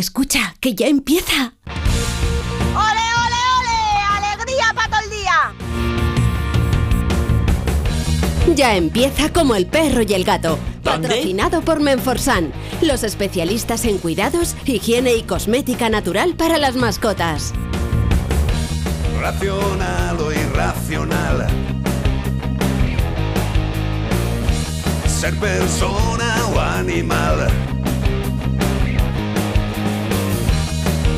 Escucha, que ya empieza. ¡Ole, ole, ole! ¡Alegría para todo el día! Ya empieza como el perro y el gato. ¿Dónde? Patrocinado por Menforsan, los especialistas en cuidados, higiene y cosmética natural para las mascotas. Racional o irracional. Ser persona o animal.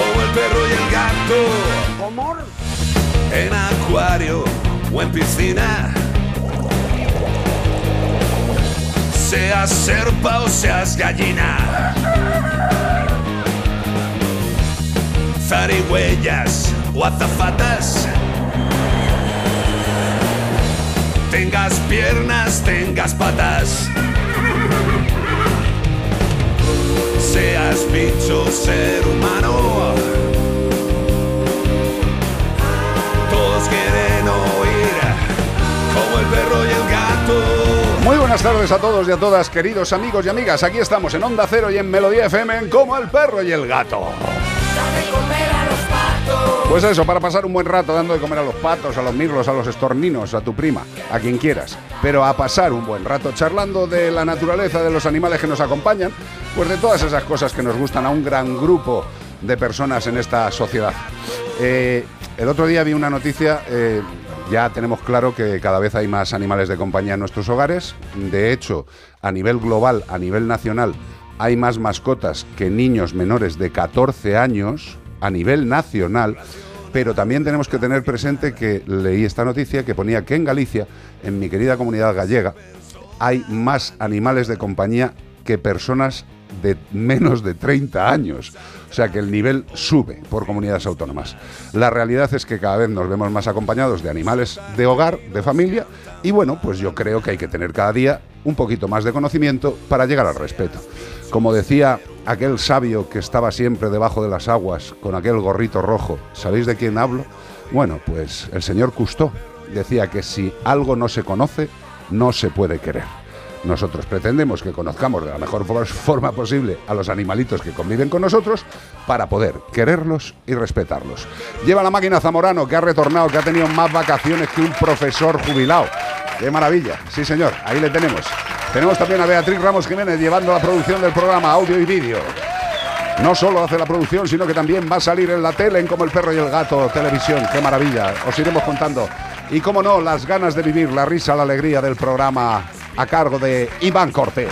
Como el perro y el gato. En acuario o en piscina. Seas serpa o seas gallina. Zarigüeyas o azafatas. Tengas piernas, tengas patas. Seas bicho, ser humano. Todos quieren oír como el perro y el gato. Muy buenas tardes a todos y a todas, queridos amigos y amigas. Aquí estamos en Onda Cero y en Melodía FM en Como el perro y el gato. Dame comer a los patos. Pues eso, para pasar un buen rato dando de comer a los patos, a los mirlos, a los estorninos, a tu prima, a quien quieras. Pero a pasar un buen rato charlando de la naturaleza de los animales que nos acompañan, pues de todas esas cosas que nos gustan a un gran grupo de personas en esta sociedad. Eh, el otro día vi una noticia, eh, ya tenemos claro que cada vez hay más animales de compañía en nuestros hogares. De hecho, a nivel global, a nivel nacional, hay más mascotas que niños menores de 14 años a nivel nacional. Pero también tenemos que tener presente que leí esta noticia que ponía que en Galicia, en mi querida comunidad gallega, hay más animales de compañía que personas de menos de 30 años. O sea que el nivel sube por comunidades autónomas. La realidad es que cada vez nos vemos más acompañados de animales de hogar, de familia, y bueno, pues yo creo que hay que tener cada día un poquito más de conocimiento para llegar al respeto. Como decía aquel sabio que estaba siempre debajo de las aguas con aquel gorrito rojo, ¿sabéis de quién hablo? Bueno, pues el señor Cousteau decía que si algo no se conoce, no se puede querer. Nosotros pretendemos que conozcamos de la mejor for- forma posible a los animalitos que conviven con nosotros para poder quererlos y respetarlos. Lleva la máquina Zamorano que ha retornado, que ha tenido más vacaciones que un profesor jubilado. ¡Qué maravilla! Sí, señor, ahí le tenemos. Tenemos también a Beatriz Ramos Jiménez llevando la producción del programa audio y vídeo. No solo hace la producción, sino que también va a salir en la tele en Como el perro y el gato, televisión. ¡Qué maravilla! Os iremos contando. Y como no, las ganas de vivir, la risa, la alegría del programa a cargo de Iván Cortés.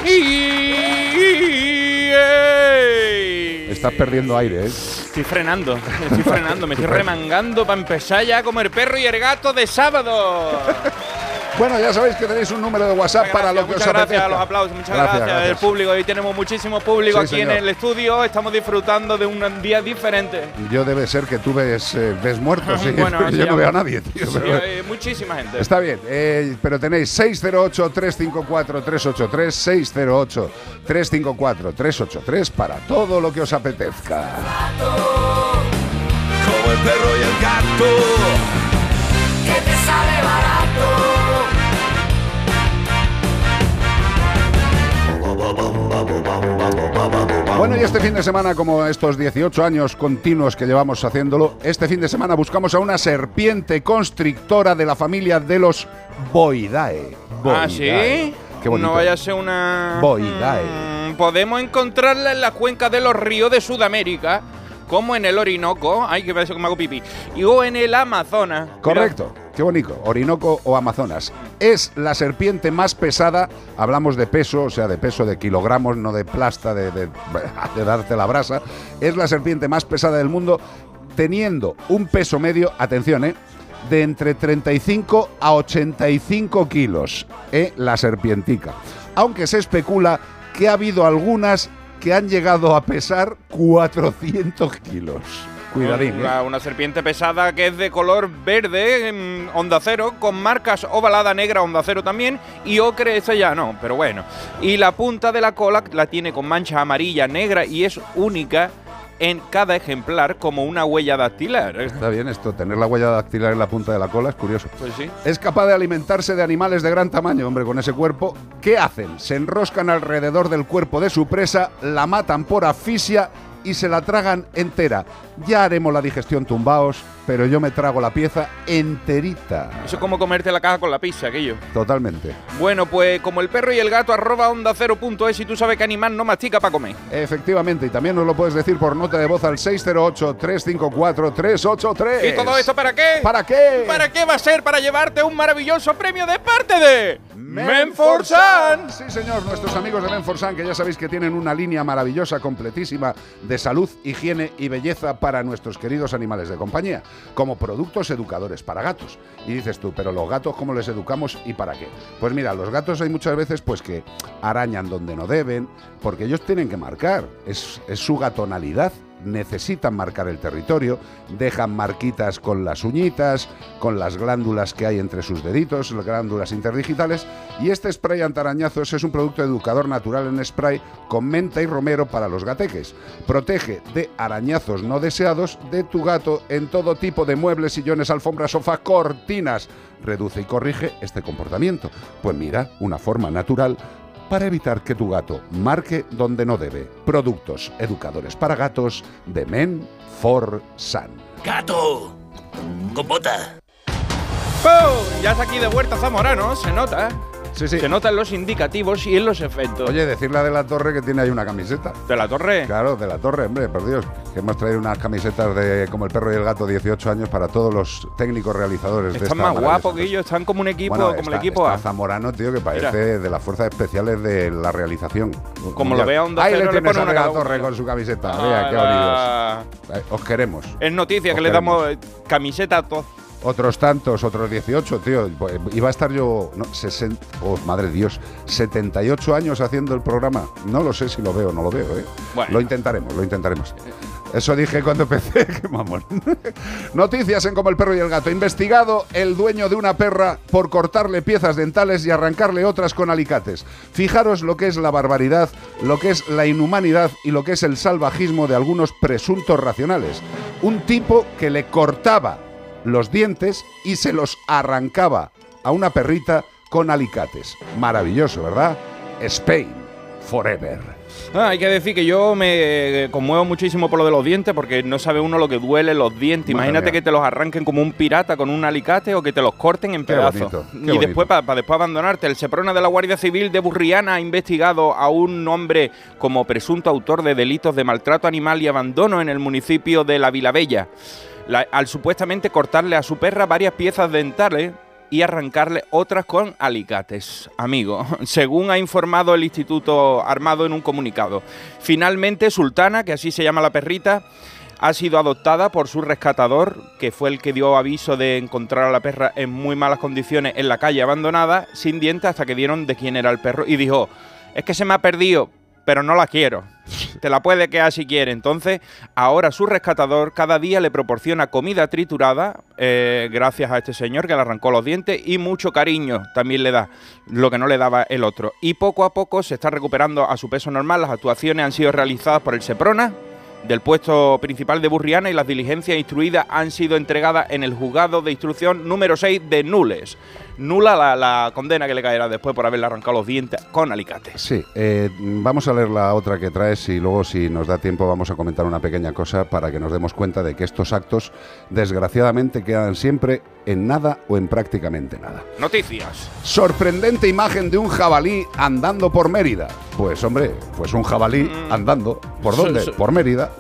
Estás perdiendo aire, ¿eh? Estoy frenando, estoy frenando, me estoy remangando para empezar ya como el perro y el gato de sábado. Bueno, ya sabéis que tenéis un número de WhatsApp Muchas para lo gracias, que os muchas gracias apetezca. a los aplausos, muchas gracias, del público. Hoy tenemos muchísimo público Sí, aquí señor. en el estudio. Estamos disfrutando de un día diferente. Yo debe ser que tú ves, eh, ves muertos, sí. Bueno, yo no veo a nadie, tío. Sí, pero- muchísima gente. Está bien, eh, pero tenéis 608-354-383, 608-354-383 para todo lo que os apetezca. Como el perro y el gato. Que te sale barato. Bueno, y este fin de semana, como estos 18 años continuos que llevamos haciéndolo, este fin de semana buscamos a una serpiente constrictora de la familia de los Boidae. Ah, sí. Qué bonito. No vaya a ser una. Boidae. Mm, podemos encontrarla en la cuenca de los ríos de Sudamérica, como en el Orinoco. Ay, que parece que me hago pipí. Y o en el Amazonas. Correcto. Qué bonito. Orinoco o Amazonas. Es la serpiente más pesada. Hablamos de peso, o sea, de peso de kilogramos, no de plasta, de, darte la brasa. Es la serpiente más pesada del mundo, teniendo un peso medio, atención, ¿eh? De entre 35 a 85 kilos, ¿eh? La serpientica. Aunque se especula que ha habido algunas que han llegado a pesar 400 kilos. Cuidadín. ¿eh? Una, serpiente pesada que es de color verde, en onda cero, con marcas ovalada negra, onda cero también, y ocre esa ya no, pero bueno. Y la punta de la cola la tiene con mancha amarilla, negra y es única en cada ejemplar como una huella dactilar. Está bien esto, tener la huella dactilar en la punta de la cola es curioso. Pues sí. Es capaz de alimentarse de animales de gran tamaño, hombre, con ese cuerpo. ¿Qué hacen? Se enroscan alrededor del cuerpo de su presa, la matan por asfixia y se la tragan entera. Ya haremos la digestión tumbaos, pero yo me trago la pieza enterita. Eso es como comerte la caja con la pizza, aquello. Totalmente. Bueno, pues como el perro y el gato, arroba onda cero punto es y tú sabes que animal no mastica para comer. Efectivamente, y también nos lo puedes decir por nota de voz al 608-354-383. ¿Y todo esto para qué? ¿Para qué? ¿Para qué va a ser? Para llevarte un maravilloso premio de parte de Menforsan. Sí, señor, nuestros amigos de Menforsan, que ya sabéis que tienen una línea maravillosa, completísima de salud, higiene y belleza para nuestros queridos animales de compañía, como productos educadores para gatos. Y dices tú, pero los gatos, ¿cómo les educamos y para qué? Pues mira, los gatos hay muchas veces pues que arañan donde no deben, porque ellos tienen que marcar, es, su gatonalidad necesitan marcar el territorio, dejan marquitas con las uñitas, con las glándulas que hay entre sus deditos, las glándulas interdigitales, y este spray antarañazos es un producto educador natural en spray con menta y romero para los gateques. Protege de arañazos no deseados de tu gato en todo tipo de muebles, sillones, alfombras, sofás, cortinas. Reduce y corrige este comportamiento. Pues mira, una forma natural para evitar que tu gato marque donde no debe. Productos educadores para gatos de Men for Sun. ¡Gato! ¡Con bota! ¡Pum! Ya está aquí de vuelta Zamorano, se nota. Sí, sí. Se notan los indicativos y en los efectos. Oye, decirle a De la Torre que tiene ahí una camiseta. ¿De la torre? Claro, de la Torre, hombre, por Dios. Que hemos traído unas camisetas de como el perro y el gato 18 años para todos los técnicos realizadores de esta Están más guapos que ellos, están como un equipo, Bueno, como está- el equipo está A. Zamorano, tío, que parece Mira. de las fuerzas especiales de la realización. Como lo vea Onda Ahí Cero, le le pone a una De la. Torre con su camiseta. Vea, qué bonitos. Ah, Eh, Os queremos. Es noticia que le damos camiseta a todos. Otros tantos, otros 18, tío. Pues, Iba a estar yo, no, 60, oh, madre Dios, 78 años haciendo el programa. No lo sé si lo veo o no lo veo, ¿eh? Bueno. Lo intentaremos, lo intentaremos. Eso dije cuando empecé, qué mamón. Noticias en Como el perro y el gato. Investigado el dueño de una perra por cortarle piezas dentales y arrancarle otras con alicates. Fijaros lo que es la barbaridad, lo que es la inhumanidad y lo que es el salvajismo de algunos presuntos racionales. Un tipo que le cortaba los dientes y se los arrancaba a una perrita con alicates. Maravilloso, ¿verdad? Spain, forever. Ah, hay que decir que yo me conmuevo muchísimo por lo de los dientes porque no sabe uno lo que duele los dientes. Madre Imagínate mía. que te los arranquen como un pirata con un alicate o que te los corten en Qué pedazos. bonito, qué y bonito. después, para después abandonarte, el Seprona de la Guardia Civil de Burriana ha investigado a un hombre como presunto autor de delitos de maltrato animal y abandono en el municipio de La Vilabella. Al supuestamente cortarle a su perra varias piezas dentales y arrancarle otras con alicates, amigo, según ha informado el Instituto Armado en un comunicado. Finalmente, Sultana, que así se llama la perrita, ha sido adoptada por su rescatador, que fue el que dio aviso de encontrar a la perra en muy malas condiciones en la calle abandonada, sin dientes, hasta que dieron de quién era el perro, y dijo, es que se me ha perdido, pero no la quiero. Te la puede quedar si quiere. Entonces, ahora su rescatador cada día le proporciona comida triturada, eh, gracias a este señor que le arrancó los dientes, y mucho cariño también le da, lo que no le daba el otro. Y poco a poco se está recuperando a su peso normal. Las actuaciones han sido realizadas por el Seprona, del puesto principal de Burriana y las diligencias instruidas han sido entregadas en el juzgado de instrucción número 6 de Nules. Nula la, la condena que le caerá después por haberle arrancado los dientes con alicates. Sí, eh, vamos a leer la otra que traes y luego si nos da tiempo vamos a comentar una pequeña cosa para que nos demos cuenta de que estos actos desgraciadamente quedan siempre en nada o en prácticamente nada. Noticias. Sorprendente imagen de un jabalí andando por Mérida. Pues hombre, pues un jabalí Mm. andando. ¿Por So- dónde? so- Por Mérida.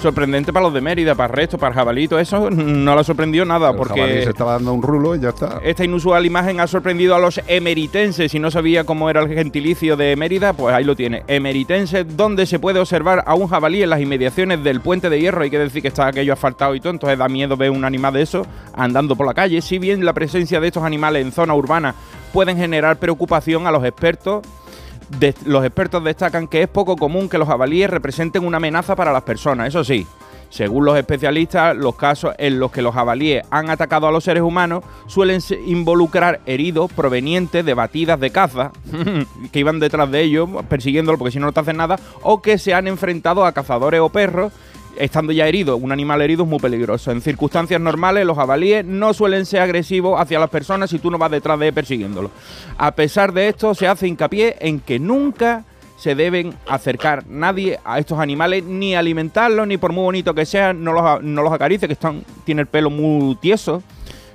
Sorprendente para los de Mérida, para el resto, para el jabalito, eso no le ha sorprendido nada, porque se estaba dando un rulo y ya está. esta inusual imagen ha sorprendido a los emeritenses. Si no sabía cómo era el gentilicio de Mérida, pues ahí lo tiene. Emeritense, donde se puede observar a un jabalí en las inmediaciones del puente de hierro. Hay que decir que está aquello asfaltado y todo, entonces da miedo ver un animal de eso andando por la calle. Si bien la presencia de estos animales en zona urbana pueden generar preocupación a los expertos, Los expertos destacan que es poco común que los jabalíes representen una amenaza para las personas. Eso sí, según los especialistas, los casos en los que los jabalíes han atacado a los seres humanos suelen involucrar heridos provenientes de batidas de caza que iban detrás de ellos persiguiéndolo porque si no no te hacen nada o que se han enfrentado a cazadores o perros estando ya herido. Un animal herido es muy peligroso. En circunstancias normales, los jabalíes no suelen ser agresivos hacia las personas si tú no vas detrás de él persiguiéndolo. A pesar de esto, se hace hincapié en que nunca se deben acercar nadie a estos animales, ni alimentarlos, ni por muy bonito que sean, no los, no los que están, tiene el pelo muy tieso.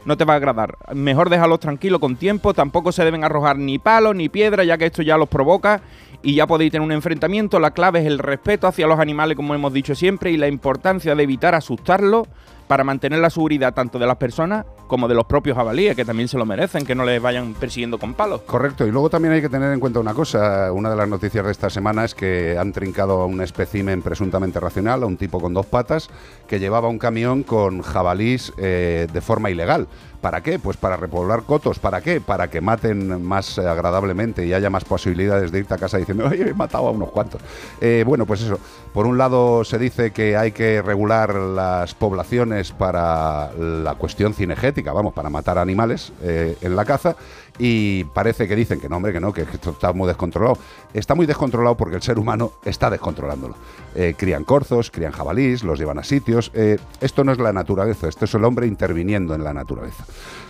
No te va a agradar. Mejor déjalos tranquilos con tiempo. Tampoco se deben arrojar ni palos ni piedras, ya que esto ya los provoca y ya podéis tener un enfrentamiento. La clave es el respeto hacia los animales, como hemos dicho siempre, y la importancia de evitar asustarlos para mantener la seguridad tanto de las personas como de los propios jabalíes, que también se lo merecen, que no les vayan persiguiendo con palos. Correcto, y luego también hay que tener en cuenta una cosa. Una de las noticias de esta semana es que han trincado a un espécimen presuntamente racional, a un tipo con dos patas, que llevaba un camión con jabalís eh, de forma ilegal. ¿Para qué? Pues para repoblar cotos. ¿Para qué? Para que maten más agradablemente y haya más posibilidades de irte a casa diciendo, oye, he matado a unos cuantos. Eh, bueno, pues eso. Por un lado se dice que hay que regular las poblaciones para la cuestión cinegética, vamos, para matar animales eh, en la caza. Y parece que dicen que no, hombre, que no, que esto está muy descontrolado. Está muy descontrolado porque el ser humano está descontrolándolo. Eh, crían corzos, crían jabalís, los llevan a sitios. Eh, esto no es la naturaleza, esto es el hombre interviniendo en la naturaleza.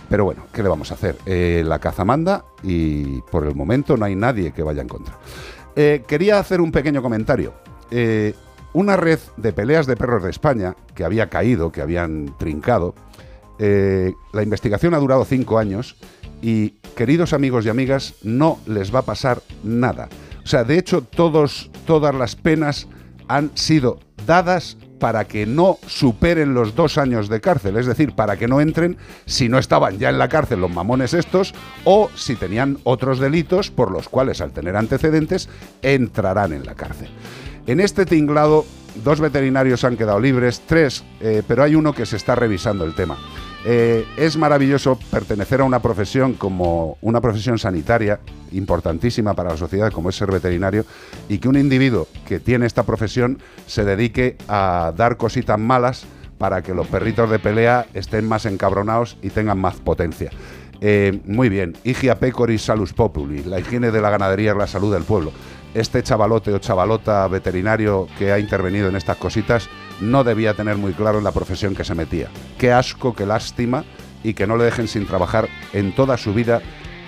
Pero bueno, ¿qué le vamos a hacer? La caza manda y por el momento no hay nadie que vaya en contra. Quería hacer un pequeño comentario. Una red de peleas de perros de España que había caído, que habían trincado, eh, la investigación ha durado cinco años y, queridos amigos y amigas, no les va a pasar nada. O sea, de hecho, todas las penas han sido dadas para que no superen los dos años de cárcel, es decir, para que no entren si no estaban ya en la cárcel los mamones estos o si tenían otros delitos por los cuales al tener antecedentes entrarán en la cárcel. En este tinglado, dos veterinarios han quedado libres, tres, eh, pero hay uno que se está revisando el tema. Eh, es maravilloso pertenecer a una profesión como una profesión sanitaria importantísima para la sociedad como es ser veterinario y que un individuo que tiene esta profesión se dedique a dar cositas malas para que los perritos de pelea estén más encabronados y tengan más potencia. Eh, muy bien, Higia pecoris salus populi, la higiene de la ganadería es la salud del pueblo. Este chavalote o chavalota veterinario que ha intervenido en estas cositas no debía tener muy claro en la profesión que se metía. Qué asco, qué lástima y que no le dejen sin trabajar en toda su vida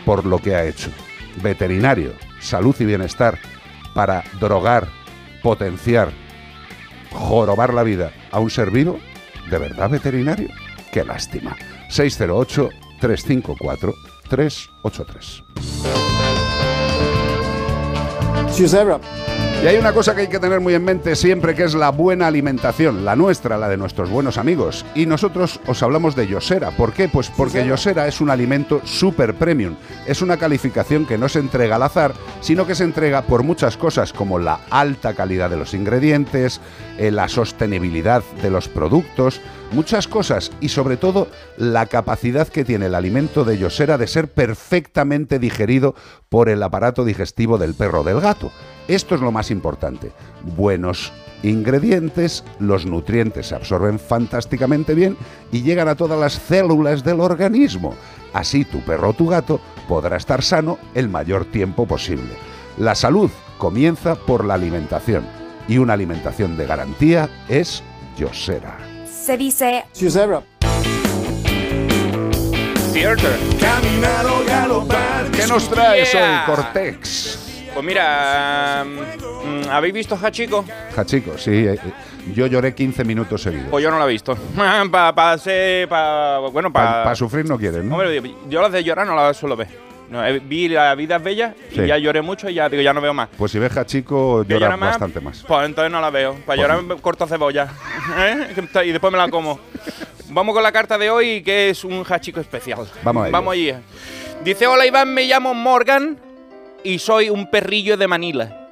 por lo que ha hecho. Veterinario, salud y bienestar para drogar, potenciar, jorobar la vida a un ser vivo, ¿de verdad veterinario? Qué lástima. 608-354-383. Y hay una cosa que hay que tener muy en mente siempre, que es la buena alimentación, la nuestra, la de nuestros buenos amigos. Y nosotros os hablamos de Yosera. ¿Por qué? Pues porque Yosera es un alimento super premium. Es una calificación que no se entrega al azar, sino que se entrega por muchas cosas, como la alta calidad de los ingredientes, eh, la sostenibilidad de los productos, muchas cosas y sobre todo la capacidad que tiene el alimento de Yosera de ser perfectamente digerido por el aparato digestivo del perro o del gato. Esto es lo más importante. Buenos ingredientes, los nutrientes se absorben fantásticamente bien y llegan a todas las células del organismo. Así tu perro o tu gato podrá estar sano el mayor tiempo posible. La salud comienza por la alimentación y una alimentación de garantía es Yosera. Se dice Cierto. Caminar o galopar. ¿Qué nos traes Yeah. hoy, Cortex? Pues mira, mm, ¿habéis visto Hachiko? Hachico, sí. eh, eh, yo lloré 15 minutos seguidos. Pues yo no la he visto. Para pa pa, bueno, para... Para sufrir no quieren, ¿no? Hombre, yo las de llorar no las suelo ver. No, eh, vi La vida es bella y Sí. ya lloré mucho y ya digo, ya no veo más. Pues si ves Hachico, ¿Que llora más? bastante más. Pues entonces no la veo. Para Pues llorar me corto cebolla. ¿Eh? Y después me la como. Vamos con la carta de hoy, que es un hachico especial. Vamos a ello. Vamos allí. Dice, hola Iván, me llamo Morgan y soy un perrillo de Manila.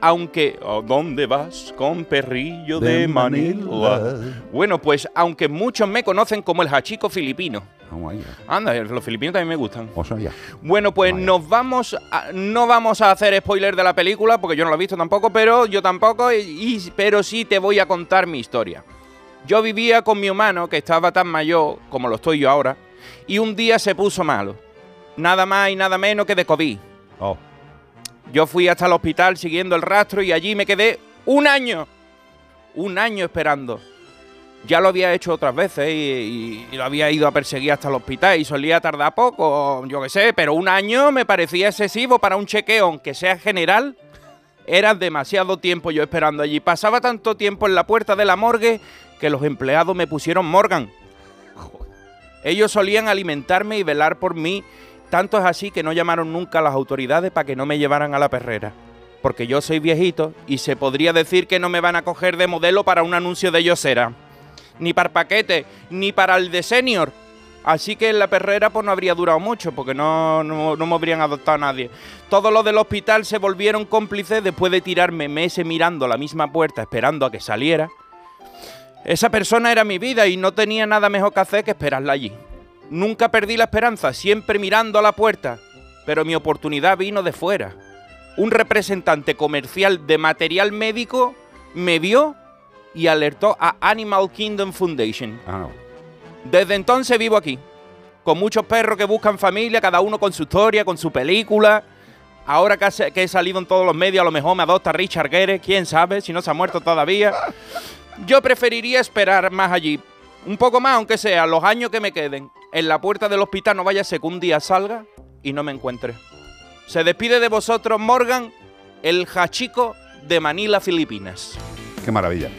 aunque... ¿A dónde vas con perrillo de, De Manila? Manila. Bueno, pues aunque muchos me conocen como el hachico filipino. Allá. Anda, los filipinos también me gustan. O sea, ya. Bueno, pues nos vamos a- no vamos a hacer spoiler de la película porque yo no la he visto tampoco, pero yo tampoco, y, y- pero sí te voy a contar mi historia. Yo vivía con mi humano que estaba tan mayor como lo estoy yo ahora y un día se puso malo. Nada más y nada menos que de COVID. Oh, Yo fui hasta el hospital siguiendo el rastro y allí me quedé un año. Un año esperando. Ya lo había hecho otras veces y, lo había ido a perseguir hasta el hospital y solía tardar poco, yo qué sé, pero un año me parecía excesivo para un chequeo, aunque sea general. Era demasiado tiempo yo esperando allí. Pasaba tanto tiempo en la puerta de la morgue que los empleados me pusieron Morgan. Ellos solían alimentarme y velar por mí. Tanto es así que no llamaron nunca a las autoridades para que no me llevaran a la perrera. Porque yo soy viejito y se podría decir que no me van a coger de modelo para un anuncio de Yosera. Ni para paquete, ni para el de senior. Así que en la perrera pues no habría durado mucho porque no, no, no me habrían adoptado a nadie. Todos los del hospital se volvieron cómplices después de tirarme meses mirando la misma puerta esperando a que saliera. Esa persona era mi vida y no tenía nada mejor que hacer que esperarla allí. Nunca perdí la esperanza, siempre mirando a la puerta, pero mi oportunidad vino de fuera. Un representante comercial de material médico me vio y alertó a Animal Kingdom Foundation. ah, no. Desde entonces vivo aquí, con muchos perros que buscan familia, cada uno con su historia, con su película. Ahora que he salido en todos los medios, a lo mejor me adopta Richard Gere, quién sabe, si no se ha muerto todavía. Yo preferiría esperar más allí, un poco más, aunque sea, los años que me queden. En la puerta del hospital no vaya a ser que un día salga y no me encuentre. Se despide de vosotros, Morgan, el hachico de Manila, Filipinas. Qué maravilla.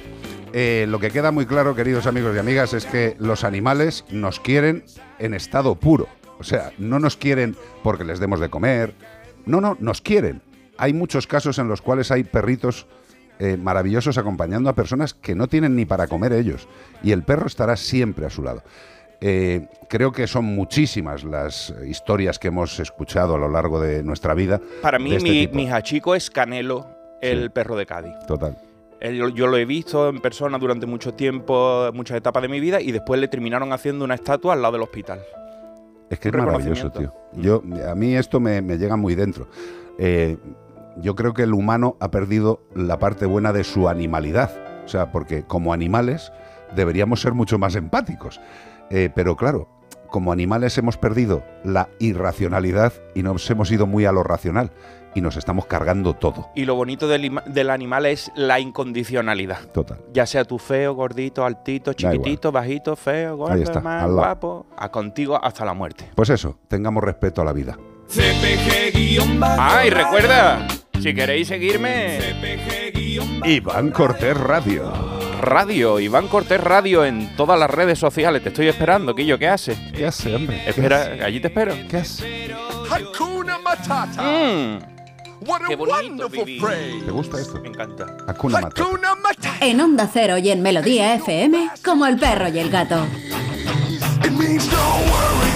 Eh, lo que queda muy claro, queridos amigos y amigas, es que los animales nos quieren en estado puro. O sea, no nos quieren porque les demos de comer. No, no, nos quieren. Hay muchos casos en los cuales hay perritos eh, maravillosos acompañando a personas que no tienen ni para comer ellos. Y el perro estará siempre a su lado. Eh, creo que son muchísimas las historias que hemos escuchado a lo largo de nuestra vida. Para mí, este mi, tipo. mi hachico es Canelo, el Sí. perro de Cádiz. Total. Él- Yo, lo he visto en persona durante mucho tiempo, muchas etapas de mi vida, y después le terminaron haciendo una estatua al lado del hospital. Es que es maravilloso, tío. Yo, a mí esto me, me llega muy dentro. Eh, yo creo que el humano ha perdido la parte buena de su animalidad. O sea, porque como animales deberíamos ser mucho más empáticos. Eh, pero claro, como animales hemos perdido la irracionalidad y nos hemos ido muy a lo racional. Y nos estamos cargando todo. Y lo bonito del, del animal es la incondicionalidad. Total. Ya sea tú feo, gordito, altito, chiquitito, bajito, feo, gordo, está, guapo, a contigo hasta la muerte. Pues eso, tengamos respeto a la vida. Ah, y recuerda, si queréis seguirme, Iván Cortés Radio. Radio, Iván Cortés Radio en todas las redes sociales. Te estoy esperando, Quillo, ¿qué haces? ¿Qué hace, hombre? ¿Qué Espera, hace? allí te espero. ¿Qué hace? Hakuna Matata. Mm, What a qué bonito vivir. ¿Te gusta esto? Me encanta. Hakuna Matata. Hakuna Matata. En Onda Cero y en Melodía FM, como el perro y el gato. It means no worries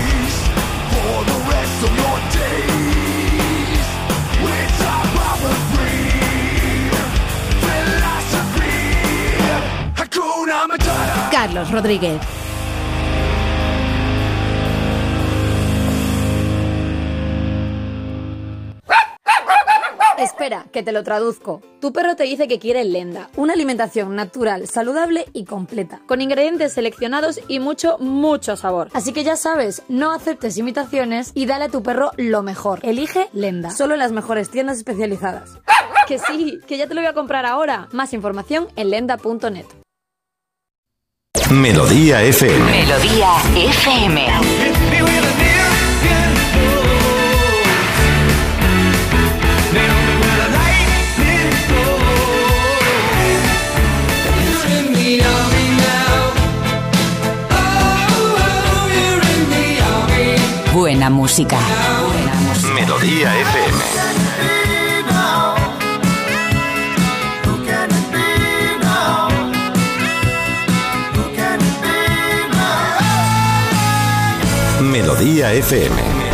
Carlos Rodríguez. Espera, que te lo traduzco. Tu perro te dice que quiere Lenda, una alimentación natural, saludable y completa, con ingredientes seleccionados y mucho, mucho sabor. Así que ya sabes, no aceptes imitaciones y dale a tu perro lo mejor. Elige Lenda, solo en las mejores tiendas especializadas. Que sí, que ya te lo voy a comprar ahora. Más información en lenda.net. Melodía FM. Melodía FM. Buena música. Buena música. Melodía FM. Melodía FM.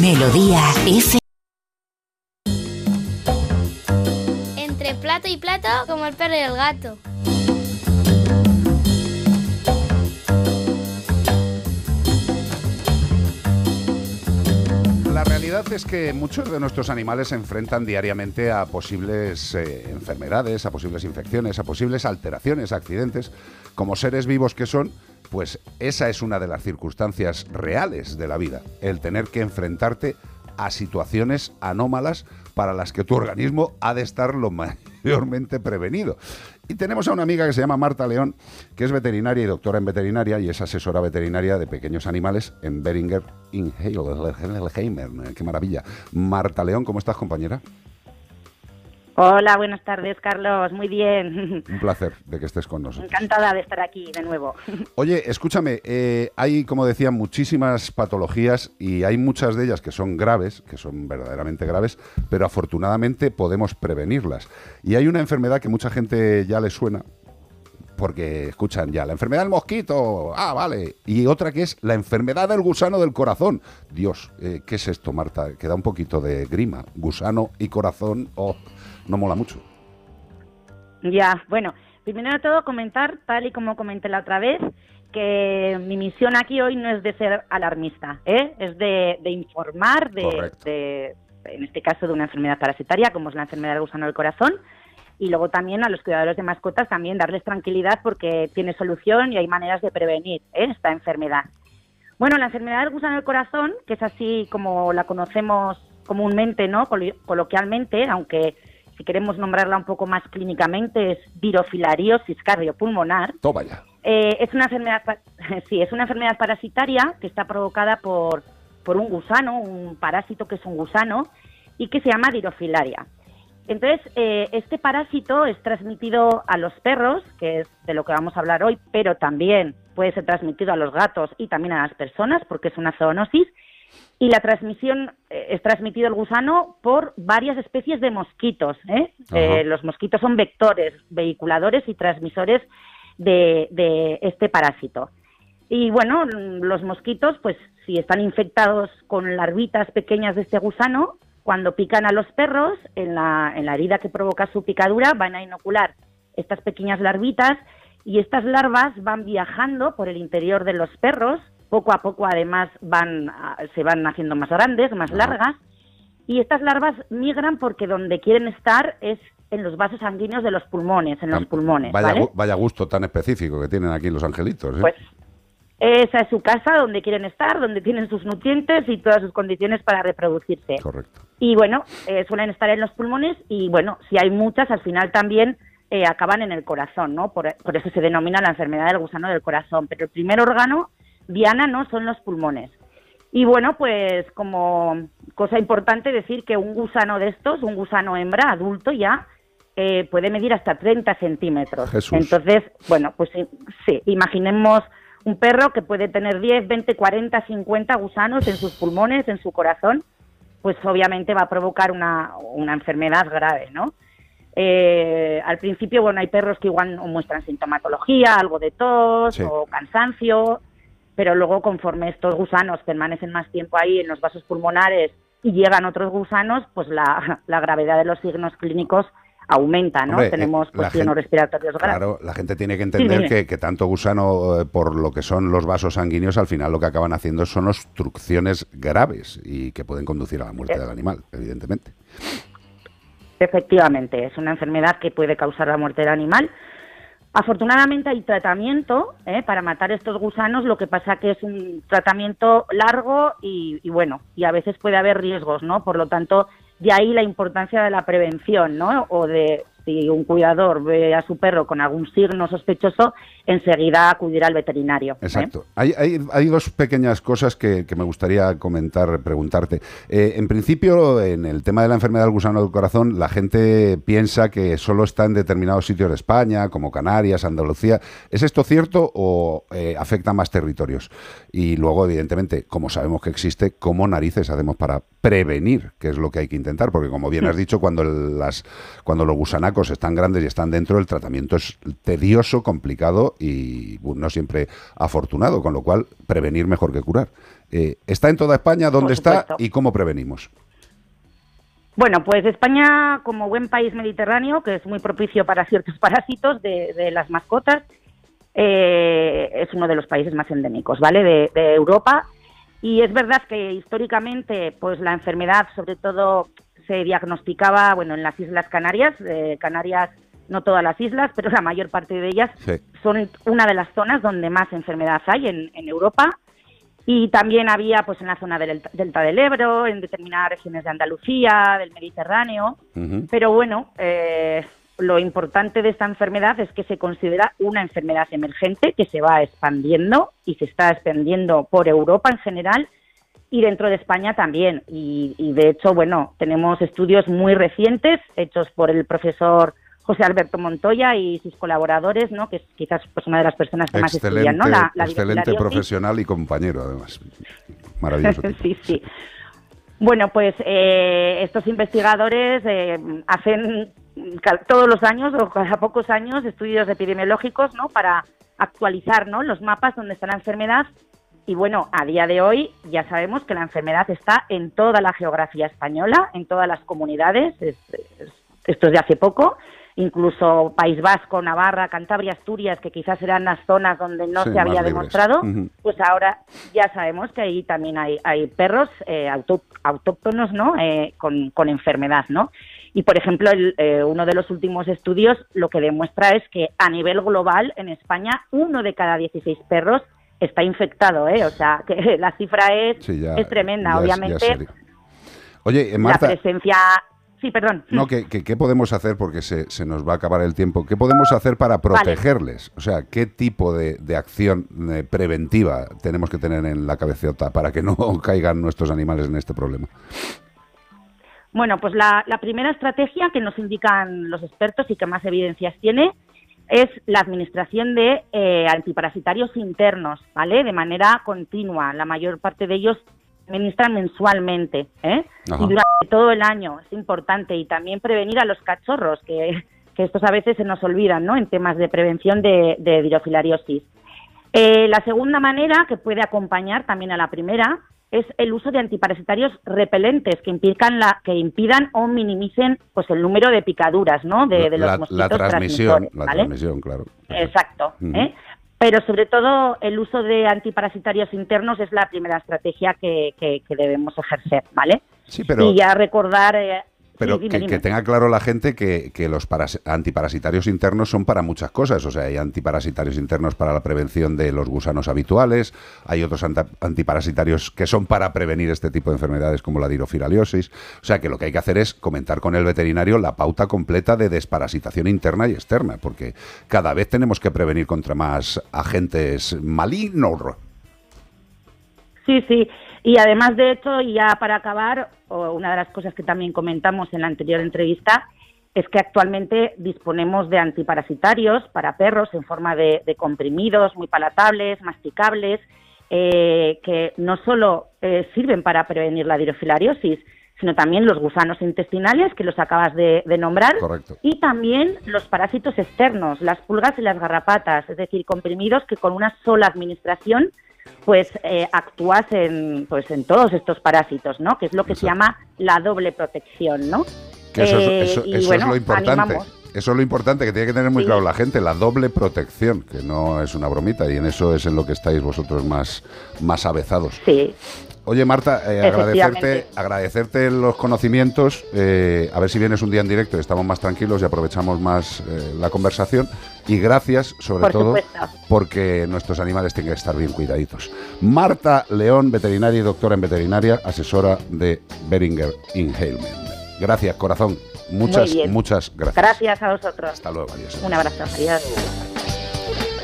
Melodía FM. Plato y plato, como el perro y el gato. La realidad es que muchos de nuestros animales se enfrentan diariamente a posibles eh, enfermedades, a posibles infecciones, a posibles alteraciones, accidentes. Como seres vivos que son, pues esa es una de las circunstancias reales de la vida, el tener que enfrentarte a situaciones anómalas para las que tu organismo ha de estar lo mayormente prevenido. Y tenemos a una amiga que se llama Marta León, que es veterinaria y doctora en veterinaria y es asesora veterinaria de pequeños animales en Beringer Ingelheimer. Qué maravilla. Marta León, ¿cómo estás, compañera? Hola, buenas tardes, Carlos. Muy bien. Un placer de que estés con nosotros. Encantada de estar aquí de nuevo. Oye, escúchame, eh, hay, como decía, muchísimas patologías y hay muchas de ellas que son graves, que son verdaderamente graves, pero afortunadamente podemos prevenirlas. Y hay una enfermedad que mucha gente ya le suena, porque escuchan ya, la enfermedad del mosquito, ah, vale, y otra que es la enfermedad del gusano del corazón. Dios, eh, ¿qué es esto, Marta? Que da un poquito de grima. Gusano y corazón, oh, no mola mucho. Ya, bueno, primero de todo comentar, tal y como comenté la otra vez, que mi misión aquí hoy no es de ser alarmista, ¿eh? es de, de informar de, de, en este caso, de una enfermedad parasitaria, como es la enfermedad del gusano del corazón, y luego también a los cuidadores de mascotas también darles tranquilidad porque tiene solución y hay maneras de prevenir ¿eh? esta enfermedad. Bueno, la enfermedad del gusano del corazón, que es así como la conocemos comúnmente, ¿no? Colo- coloquialmente, aunque si queremos nombrarla un poco más clínicamente, es virofilariosis cardiopulmonar. Toma ya. Eh, es una enfermedad, sí, es una enfermedad parasitaria que está provocada por, por un gusano, un parásito que es un gusano y que se llama dirofilaria. Entonces, eh, este parásito es transmitido a los perros, que es de lo que vamos a hablar hoy, pero también puede ser transmitido a los gatos y también a las personas, porque es una zoonosis. Y la transmisión eh, es transmitido el gusano por varias especies de mosquitos. ¿eh? Eh, los mosquitos son vectores, vehiculadores y transmisores de, de este parásito. Y bueno, los mosquitos, pues si están infectados con larvitas pequeñas de este gusano, cuando pican a los perros, en la, en la herida que provoca su picadura, van a inocular estas pequeñas larvitas y estas larvas van viajando por el interior de los perros. Poco a poco, además, van, ah, se van haciendo más grandes, más largas. Y estas larvas migran porque donde quieren estar es en los vasos sanguíneos de los pulmones, en los pulmones. Vaya, vaya gusto tan específico que tienen aquí los angelitos. ¿eh? Pues esa es su casa donde quieren estar, donde tienen sus nutrientes y todas sus condiciones para reproducirse. Correcto. Y bueno, eh, suelen estar en los pulmones y bueno, si hay muchas, al final también eh, acaban en el corazón, ¿no? Por, por eso se denomina la enfermedad del gusano del corazón. Pero el primer órgano, diana, no son los pulmones. Y bueno, pues como cosa importante decir que un gusano de estos, un gusano hembra adulto ya, eh, puede medir hasta 30 centímetros. Jesús. Entonces, bueno, pues sí, imaginemos un perro que puede tener 10, 20, 40, 50 gusanos en sus pulmones, en su corazón, pues obviamente va a provocar una, una enfermedad grave, ¿no? Eh, al principio, bueno, hay perros que igual muestran sintomatología, algo de tos Sí. o cansancio, pero luego conforme estos gusanos permanecen más tiempo ahí en los vasos pulmonares y llegan otros gusanos, pues la, la gravedad de los signos clínicos aumenta, ¿no? Hombre, eh, Tenemos la cuestiones gente- respiratorios graves. Claro, la gente tiene que entender que, que tanto gusano eh, por lo que son los vasos sanguíneos, al final lo que acaban haciendo son obstrucciones graves y que pueden conducir a la muerte Eh. del animal, evidentemente. Efectivamente, es una enfermedad que puede causar la muerte del animal. Afortunadamente hay tratamiento ¿eh? para matar estos gusanos, lo que pasa que es un tratamiento largo y, y bueno, y a veces puede haber riesgos, ¿no? Por lo tanto, de ahí la importancia de la prevención, ¿no? O de si un cuidador ve a su perro con algún signo sospechoso, enseguida acudir al veterinario. ¿eh? Exacto. Hay, hay, hay dos pequeñas cosas que, que me gustaría comentar, preguntarte. Eh, en principio, en el tema de la enfermedad del gusano del corazón, la gente piensa que solo está en determinados sitios de España, como Canarias, Andalucía. ¿Es esto cierto o eh, afecta más territorios? Y luego, evidentemente, como sabemos que existe, ¿cómo narices hacemos para prevenir? Que es lo que hay que intentar, porque como bien has dicho, cuando, las, cuando los gusanacos anacos están grandes y están dentro, el tratamiento es tedioso, complicado y no siempre afortunado, con lo cual prevenir mejor que curar. Eh, ¿Está en toda España? ¿Dónde está? ¿Y cómo prevenimos? Bueno, pues España, como buen país mediterráneo, que es muy propicio para ciertos parásitos de, de las mascotas, eh, es uno de los países más endémicos, ¿vale? De, de Europa. Y es verdad que históricamente, pues la enfermedad, sobre todo, se diagnosticaba, bueno, en las Islas Canarias. eh, Canarias, no todas las islas, pero la mayor parte de ellas Sí. son una de las zonas donde más enfermedad hay en, en Europa. Y también había pues en la zona del Delta del Ebro, en determinadas regiones de Andalucía, del Mediterráneo. Pero bueno, eh, lo importante de esta enfermedad es que se considera una enfermedad emergente que se va expandiendo y se está expandiendo por Europa en general y dentro de España también. Y, y de hecho, bueno, tenemos estudios muy recientes hechos por el profesor José Alberto Montoya y sus colaboradores, ¿no? que es quizás pues, una de las personas que más Excelente, estudian ¿no? la, la excelente profesional y compañero, además. Maravilloso. sí, sí. Bueno, pues eh, estos investigadores eh, hacen todos los años o cada pocos años estudios epidemiológicos, ¿no? Para actualizar, ¿no? Los mapas donde está la enfermedad. Y bueno, a día de hoy ya sabemos que la enfermedad está en toda la geografía española, en todas las comunidades. Es- es- esto es de hace poco. Incluso País Vasco, Navarra, Cantabria, Asturias, que quizás eran las zonas donde no Sí, se había demostrado, pues ahora ya sabemos que ahí también hay, hay perros eh, auto- autóctonos, ¿no? Eh, con, con enfermedad, ¿no? Y por ejemplo, el, eh, uno de los últimos estudios lo que demuestra es que a nivel global en España uno de cada 16 perros está infectado, ¿eh? O sea, que la cifra es, Sí, ya- es tremenda. ya es- ya es Obviamente, serio. Oye, eh, la Marta, presencia. Sí, perdón. no, ¿qué, qué, qué podemos hacer? Porque se, se nos va a acabar el tiempo. ¿Qué podemos hacer para protegerles? O sea, ¿qué tipo de, de acción eh, preventiva tenemos que tener en la cabecota para que no caigan nuestros animales en este problema? Bueno, pues la, la primera estrategia que nos indican los expertos y que más evidencias tiene es la administración de eh, antiparasitarios internos, ¿vale? De manera continua. La mayor parte de ellos se administran mensualmente, ¿eh? Y durante todo el año. Es importante. Y también prevenir a los cachorros, que, que estos a veces se nos olvidan, ¿no? En temas de prevención de, de. Eh, la segunda manera que puede acompañar también a la primera es el uso de antiparasitarios repelentes que impidan, la, que impidan o minimicen pues el número de picaduras ¿no? de, de los la, mosquitos la transmisión, la transmisión, claro. Exacto. ¿eh? Pero sobre todo el uso de antiparasitarios internos es la primera estrategia que, que- que debemos ejercer, ¿vale? Sí, pero- Y ya recordar... eh, Pero sí, dime, que, dime. que tenga claro la gente que, que los paras- antiparasitarios internos son para muchas cosas. O sea, hay antiparasitarios internos para la prevención de los gusanos habituales, hay otros antiparasitarios que son para prevenir este tipo de enfermedades como la dirofilariasis. O sea, que lo que hay que hacer es comentar con el veterinario la pauta completa de desparasitación interna y externa, porque cada vez tenemos que prevenir contra más agentes malignos. Sí, sí. Y además de hecho, y ya para acabar, una de las cosas que también comentamos en la anterior entrevista es que actualmente disponemos de antiparasitarios para perros en forma de, de comprimidos muy palatables, masticables, eh, que no solo eh, sirven para prevenir la dirofilariasis, sino también los gusanos intestinales, que los acabas de, de nombrar, Correcto. y también los parásitos externos, las pulgas y las garrapatas, es decir, comprimidos que con una sola administración pues eh, actúas en pues en todos estos parásitos, ¿no? Que es lo que se llama la doble protección, ¿no? Que eso, es- Eh, eso- y eso bueno, es lo importante. animamos. Eso es lo importante que tiene que tener muy Sí. claro la gente, la doble protección, que no es una bromita y en eso es en lo que estáis vosotros más, más avezados. Sí. Oye Marta, eh, agradecerte, agradecerte los conocimientos, eh, a ver si vienes un día en directo y estamos más tranquilos y aprovechamos más eh, la conversación. Y gracias, sobre Por todo, supuesto. porque nuestros animales tienen que estar bien cuidaditos. Marta León, veterinaria y doctora en veterinaria, asesora de Beringer Inhalment. Gracias, corazón. Muchas, muchas gracias. Gracias a vosotros. Hasta luego, adiós. Un abrazo. Adiós.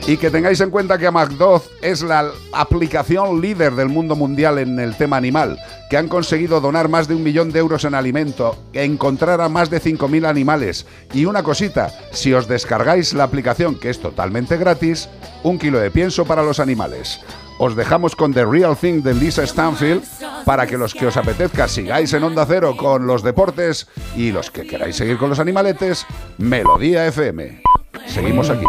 Y que tengáis en cuenta que Amagdoz es la aplicación líder del mundo mundial en el tema animal, que han conseguido donar más de un millón de euros en alimento, encontrar a más de 5.000 animales. Y una cosita, si os descargáis la aplicación, que es totalmente gratis, un kilo de pienso para los animales. Os dejamos con The Real Thing de Lisa Stanfield para que los que os apetezca sigáis en Onda Cero con los deportes y los que queráis seguir con los animaletes, Melodía FM. Seguimos aquí.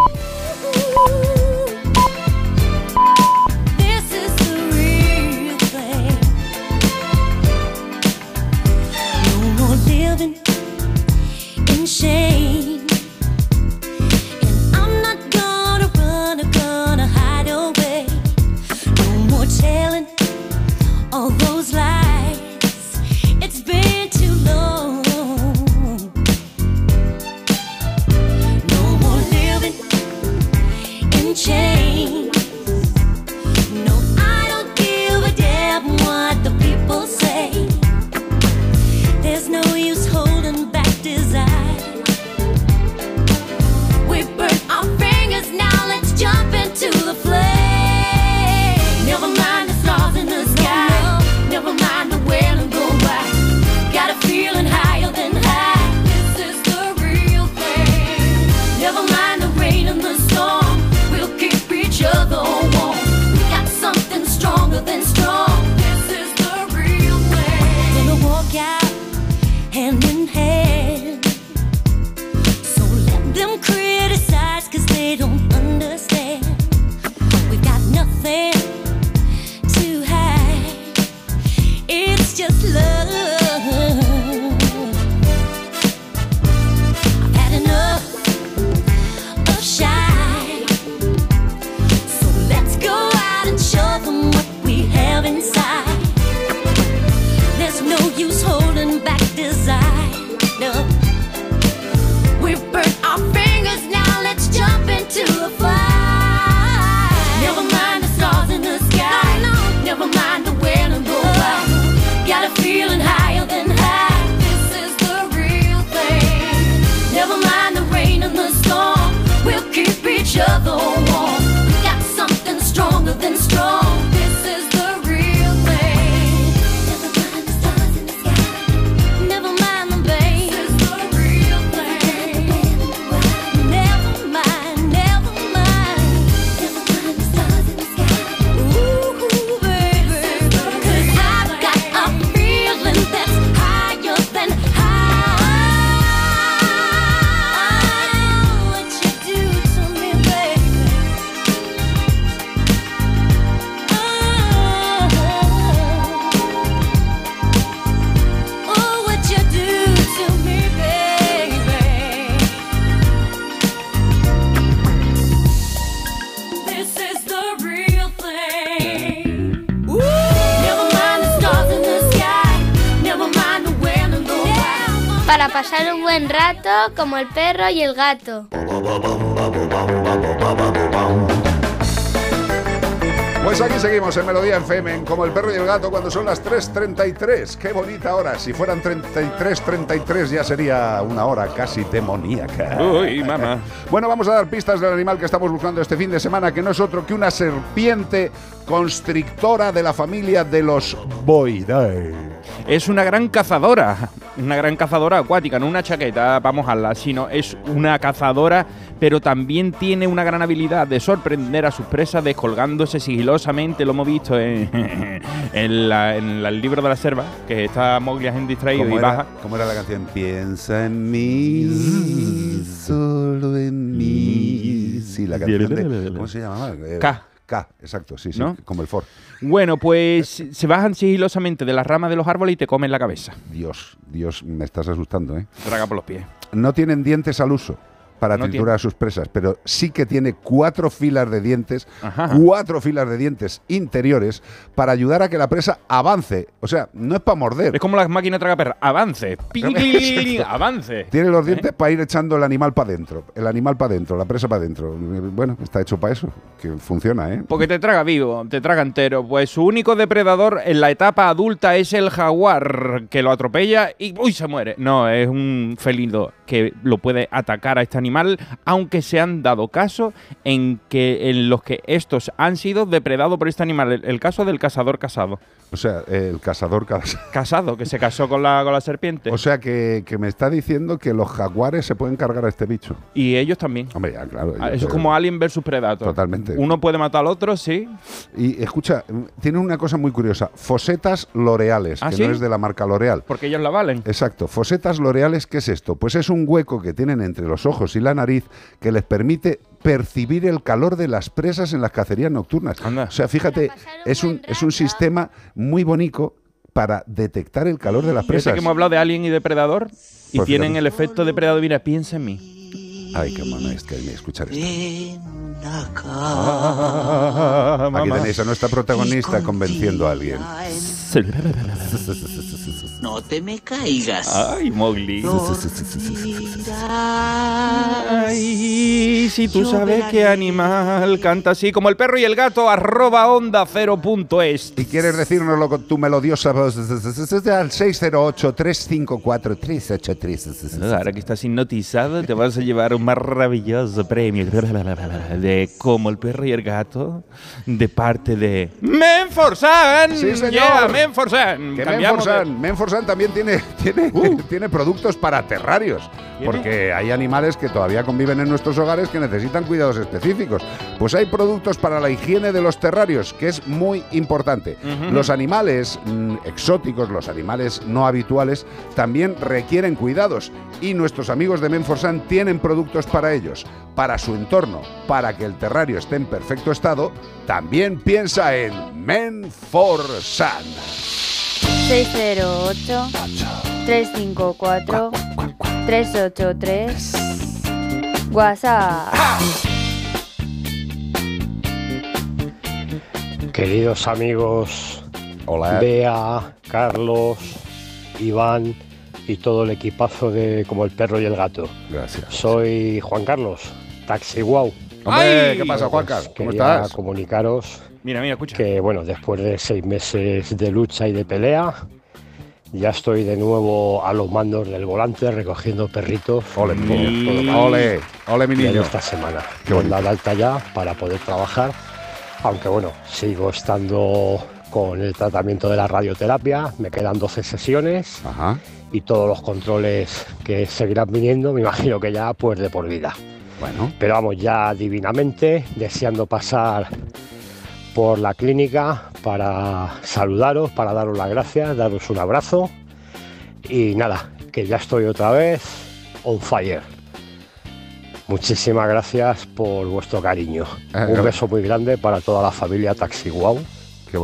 Como el perro y el gato. Pues aquí seguimos en Melodía FM, en como el perro y el gato, cuando son las 3.33. Qué bonita hora. Si fueran 33.33 ya sería una hora casi demoníaca. Uy, mamá. Bueno, vamos a dar pistas del animal que estamos buscando este fin de semana, que no es otro que una serpiente constrictora de la familia de los Boidae. Es una gran cazadora, una gran cazadora acuática, no una chaqueta para mojarla, sino es una cazadora, pero también tiene una gran habilidad de sorprender a sus presas descolgándose sigilosamente, lo hemos visto en, en la- en la- el libro de la selva, que está Mowgli en distraído y ¿Cómo era, baja. cómo era la canción? Piensa en mí, solo en mí. Sí, la canción de... ¿Cómo se llamaba? K. K, exacto, sí, sí, ¿No? como el Ford. Bueno, pues se bajan sigilosamente de las ramas de los árboles y te comen la cabeza. Dios, Dios, me estás asustando, ¿eh? Traga por los pies. No tienen dientes al uso para No triturar a sus presas, pero sí que tiene cuatro filas de dientes, Ajá. cuatro filas de dientes interiores para ayudar a que la presa avance. O sea, no es para morder. Es como la máquina traga perra. Avance. Ping, avance. Tiene los dientes para ir echando el animal para adentro, el animal para adentro, la presa para adentro. Bueno, está hecho para eso, que funciona, ¿eh? Porque te traga vivo, te traga entero. Pues su único depredador en la etapa adulta es el jaguar, que lo atropella y ¡uy! se muere. No, es un felino que lo puede atacar a este animal aunque se han dado casos en, que, en los que estos han sido depredados por este animal. El, el caso del cazador casado. O sea, el cazador cas- Casado, que se casó con la, con la serpiente. O sea, que, que me está diciendo que los jaguares se pueden cargar a este bicho. y ellos también. Hombre, ya, claro. Ah, Eso es como Alien versus Predator. Totalmente. Uno puede matar al otro, sí. Y escucha, tiene una cosa muy curiosa. Fosetas L'Oreales, ¿Ah, que sí? no es de la marca L'Oreal. Porque ellos la valen. Exacto. Fosetas L'Oreales, ¿qué es esto? Pues es un hueco que tienen entre los ojos y la nariz que les permite percibir el calor de las presas en las cacerías nocturnas. O sea, fíjate, es un, es un sistema muy bonito para detectar el calor de las presas. que hemos hablado de Alien y Depredador y Pues tienen fíjate. el efecto depredador. Mira, piensa en mí. Ay, qué mono es que hay que escuchar esto. Ah, Aquí tenéis a nuestra protagonista convenciendo a alguien. No te me caigas. Ay, Mowgli. Ay, si tú sabes qué animal canta así como el perro y el gato, arroba onda cero punto es. Y quieres decírnoslo con tu melodiosa voz al 608-354-383. Ahora que estás hipnotizado, te vas a llevar un maravilloso premio de Como el perro y el gato de parte de Menforsan. Sí, señor. Yeah, Menforsan. Que Cambiamos de- Uh. Menforsan, también tiene, tiene, tiene productos para terrarios, porque hay animales que todavía conviven en nuestros hogares que necesitan cuidados específicos. Pues hay productos para la higiene de los terrarios, que es muy importante. Los animales mm, exóticos, los animales no habituales, también requieren cuidados y nuestros amigos de Menforsan tienen productos para ellos. Para su entorno, para que el terrario esté en perfecto estado, también piensa en Menforsan. 608 354 383 WhatsApp. Queridos amigos, Bea, Carlos, Iván y todo el equipazo de Como el perro y el gato. Gracias. Soy Juan Carlos, Taxi Wow. Hombre, ¿qué pasa, Juanca? ¿Cómo quería estás? comunicaros Mira, mira, escucha. que, bueno, después de seis meses de lucha y de pelea, ya estoy de nuevo a los mandos del volante recogiendo perritos. Ole, mi niño. Ole, ole, mi niño. esta semana. Qué a la alta ya para poder trabajar, aunque bueno, sigo estando con el tratamiento de la radioterapia, me quedan 12 sesiones y todos los controles que seguirán viniendo, me imagino que ya pues de por vida. Bueno. Pero vamos, ya divinamente, deseando pasar por la clínica para saludaros, para daros las gracias, daros un abrazo y nada, que ya estoy otra vez on fire. Muchísimas gracias por vuestro cariño. Eh, Un beso muy grande para toda la familia Taxi Wow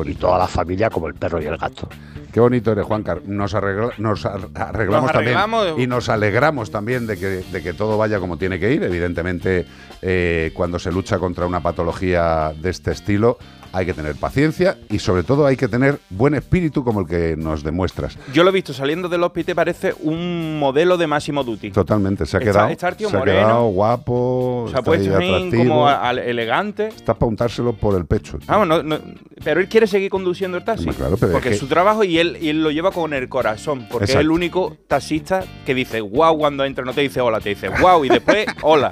y toda la familia como el perro y el gato. Qué bonito eres, Juancar. Nos, arregla- nos ar- arreglamos Nos arreglamos. también y nos alegramos también de que, de que todo vaya como tiene que ir. Evidentemente, eh, cuando se lucha contra una patología de este estilo, hay que tener paciencia y sobre todo hay que tener buen espíritu como el que nos demuestras. Yo lo he visto saliendo del hospital, parece un modelo de Máximo Duty. Totalmente, se ha Está- quedado, está tío se ha quedado guapo, Se ha está puesto como a- elegante. Está para untárselo por el pecho. Vamos, no- no- pero él quiere seguir conduciendo el taxi. Hombre, claro, pero es porque que- es su trabajo y él, y él lo lleva con el corazón. Porque es el único taxista que dice wow cuando entra, no te dice hola, te dice wow y después hola.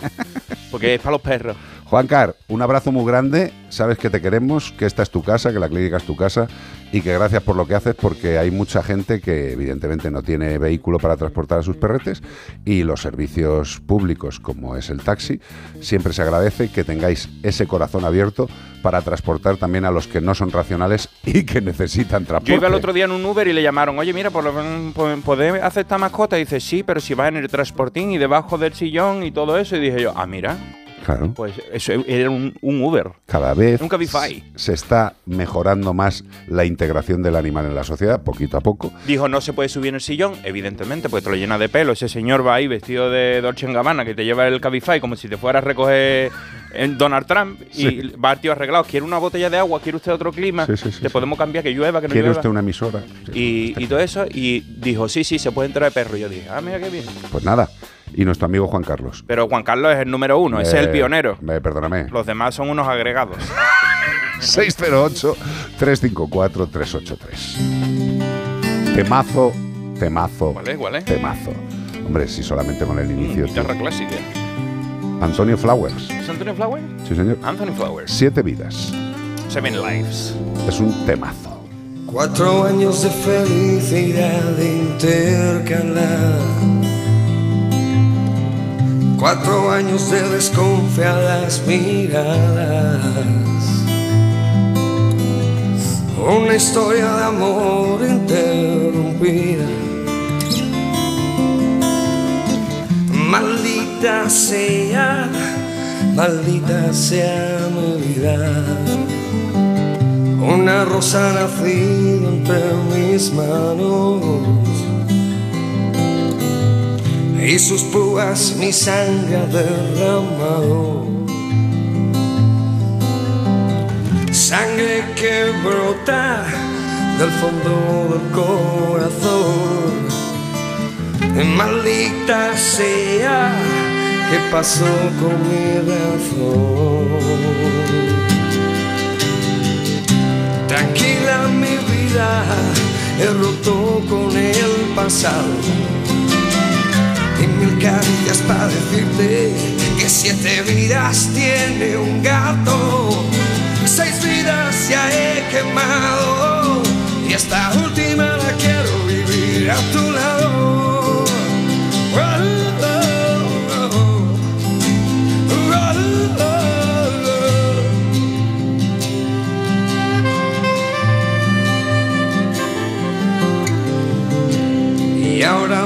Porque es para los perros. Juancar, un abrazo muy grande. Sabes que te queremos, que esta es tu casa, que la clínica es tu casa y que gracias por lo que haces porque hay mucha gente que evidentemente no tiene vehículo para transportar a sus perretes y los servicios públicos como es el taxi, siempre se agradece que tengáis ese corazón abierto para transportar también a los que no son racionales y que necesitan transporte. Yo iba el otro día en un Uber y le llamaron, oye, mira, por ¿podés aceptar mascota? Y dice, sí, pero si vas en el transportín y debajo del sillón y todo eso. Y dije yo, ah, mira, Claro. pues eso era un, un Uber. Cada vez Un Cabify. se está mejorando más la integración del animal en la sociedad, poquito a poco. Dijo, no se puede subir en el sillón, evidentemente, pues te lo llena de pelo. Ese señor va ahí vestido de Dolce Gabbana que te lleva el Cabify como si te fuera a recoger en Donald Trump y Sí. va tío arreglado. ¿Quiere una botella de agua? ¿Quiere usted otro clima? Sí, sí. podemos cambiar, que llueva, que no ¿Quiere llueva. usted una emisora? y, y todo eso. Y dijo, sí, sí, se puede entrar de perro. Y yo dije, ah, mira qué bien. Pues nada. Y nuestro amigo Juan Carlos. Pero Juan Carlos es el número uno, ese es el Eh, pionero. eh, perdóname. Los demás son unos agregados. 608-354-383. Temazo, temazo, ¿Cuál es? ¿Cuál es? temazo. Hombre, si solamente con el inicio. tío. Guitarra clásica. Antonio Flowers. ¿Es Antonio Flowers? Sí, señor. Anthony Flowers. Siete vidas. Seven Lives. Es un temazo. Cuatro años de felicidad intercalar. Cuatro años de desconfiadas miradas. Una historia de amor interrumpida. Maldita sea, maldita sea mi vida. Una rosa nacida entre mis manos y sus púas mi sangre ha derramado. Sangre que brota del fondo del corazón. Maldita sea, ¿qué pasó con mi razón? Tranquila mi vida, he roto con el pasado. Y mil caricias para decirte que siete vidas tiene un gato. Seis vidas ya he quemado. Y esta última la quiero vivir a tu lado. Y ahora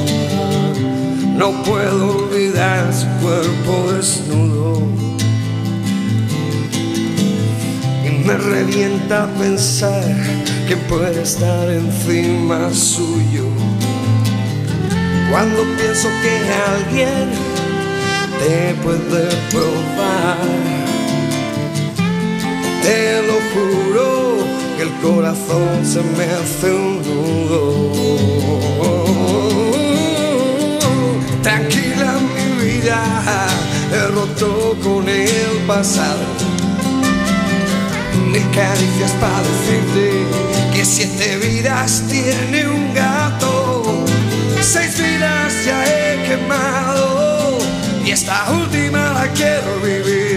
No puedo olvidar su cuerpo desnudo. Y me revienta pensar que puede estar encima suyo. Cuando pienso que alguien te puede probar, te lo juro que el corazón se me hace un nudo. Con el pasado. Mil caricias para decirte que siete vidas tiene un gato. Seis vidas ya he quemado y esta última la quiero vivir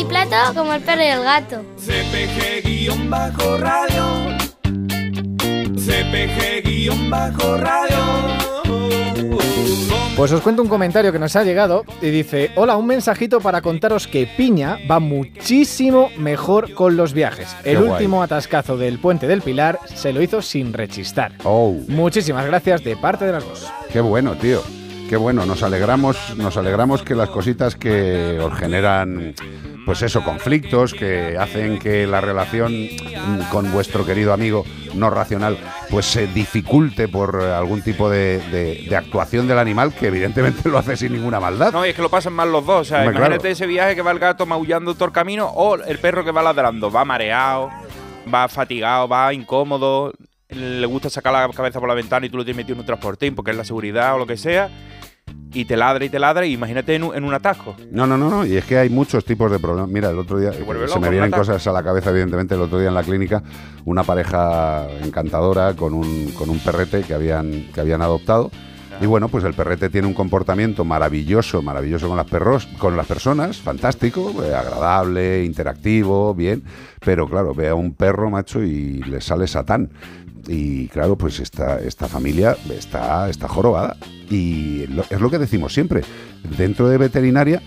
y plato, como el perro y el gato. CPG-radio. CPG-radio. Pues os cuento un comentario que nos ha llegado y dice, hola, un mensajito para contaros que Piña va muchísimo mejor con los viajes. El Qué guay. último atascazo del puente del Pilar se lo hizo sin rechistar. Oh, Muchísimas gracias de parte de las dos. qué bueno, tío. Qué bueno, nos alegramos, nos alegramos que las cositas que os generan, pues eso, conflictos, que hacen que la relación con vuestro querido amigo no racional, pues se dificulte por algún tipo de, de- de actuación del animal, que evidentemente lo hace sin ninguna maldad. No, y es que lo pasan mal los dos. O sea, Hombre, imagínate claro. ese viaje que va el gato maullando todo el camino o el perro que va ladrando. Va mareado, va fatigado, va incómodo, le gusta sacar la cabeza por la ventana y tú lo tienes metido en un transportín porque es la seguridad o lo que sea. Y te ladra y te ladra y imagínate en un, en un atasco. No, no, no, no, y es que hay muchos tipos de problemas. Mira, el otro día se, vuelve me vienen cosas a la cabeza, evidentemente, el otro día en la clínica, una pareja encantadora con un, con un perrete que habían, que habían adoptado Y bueno, pues el perrete tiene un comportamiento maravilloso, maravilloso con las perros, con las personas, fantástico, eh, agradable, interactivo, bien. Pero claro, ve a un perro, macho, y le sale satán. Y claro, pues esta, esta familia está, está jorobada. Y lo- es lo que decimos siempre. Dentro de veterinaria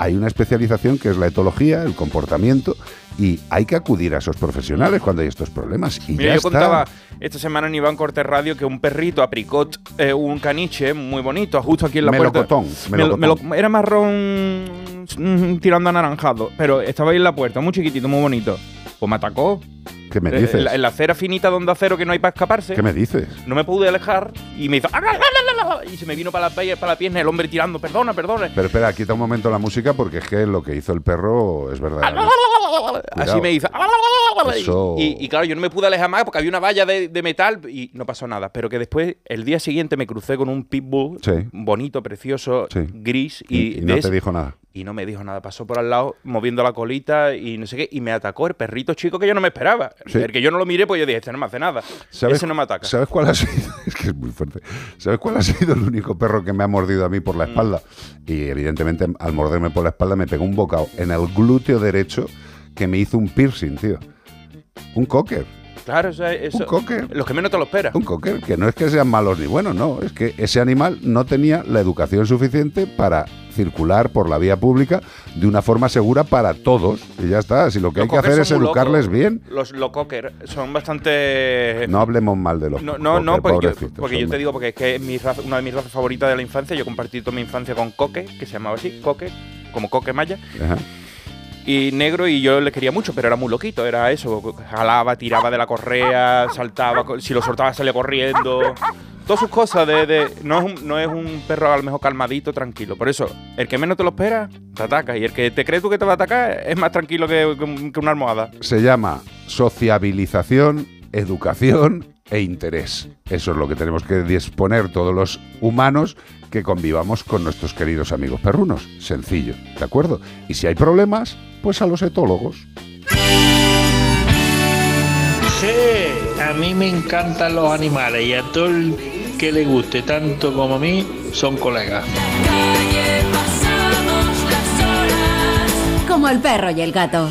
hay una especialización que es la etología, el comportamiento, y hay que acudir a esos profesionales cuando hay estos problemas. Y Mira, ya yo está. contaba esta semana en Iván Cortés Radio que un perrito apricot, eh, un caniche muy bonito, justo aquí en la Melocotón, puerta. Me lo- me melocotón. lo- era marrón mm, tirando anaranjado, pero estaba ahí en la puerta, muy chiquitito, muy bonito. Pues me atacó. ¿Qué me Eh, dices? En la, en la acera finita donde acero que no hay para escaparse. ¿Qué me dices? No me pude alejar y me hizo. Y se me vino para la, para la pierna el hombre tirando. Perdona, perdona. Pero espera, quita un momento la música porque es que lo que hizo el perro es verdad. Así me hizo. Eso- Y, y claro, yo no me pude alejar más porque había una valla de, de metal y no pasó nada. Pero que después, el día siguiente, me crucé con un pitbull Sí. bonito, precioso, Sí. gris. Y, Y, no te dijo nada. Y no me dijo nada. Pasó por al lado, moviendo la colita y no sé qué. Y me atacó el perrito chico que yo no me esperaba. Sí. El que yo no lo miré, pues yo dije, este no me hace nada. Ese no me ataca. ¿Sabes cuál ha sido? Es que es muy fuerte. ¿Sabes cuál ha sido el único perro que me ha mordido a mí Mm. por la espalda? Y evidentemente al morderme por la espalda me pegó un bocado en el glúteo derecho que me hizo un piercing, tío. Un cocker. Claro, eso, es- eso cocker. Los que menos te lo esperas. Un cocker, que no es que sean malos ni buenos, no. Es que ese animal no tenía la educación suficiente para circular por la vía pública de una forma segura para todos. Y ya está. Si lo que Los hay que hacer es educarles locos. bien. Los, los cocker son bastante. No hablemos mal de los No, no, no, porque, yo, porque yo te digo, porque es que es mi raza- una de mis razas favoritas de la infancia. Yo compartí toda mi infancia con Coque, que se llamaba así, Coque, como Coque Maya. Ajá. Y negro, y yo le quería mucho, pero era muy loquito, era eso. Jalaba, tiraba de la correa, saltaba, si lo soltaba salía corriendo. Todas sus cosas de. no, es un, no es un perro a lo mejor calmadito, tranquilo. Por eso, el que menos te lo espera, te ataca. Y el que te cree tú que te va a atacar es más tranquilo que, que que una almohada. Se llama sociabilización, educación e interés. Eso es lo que tenemos que disponer todos los humanos que convivamos con nuestros queridos amigos perrunos. Sencillo, ¿de acuerdo? Y si hay problemas, pues a los etólogos. Sí, a mí me encantan los animales y a todo el que le guste tanto como a mí son colegas. Como el perro y el gato.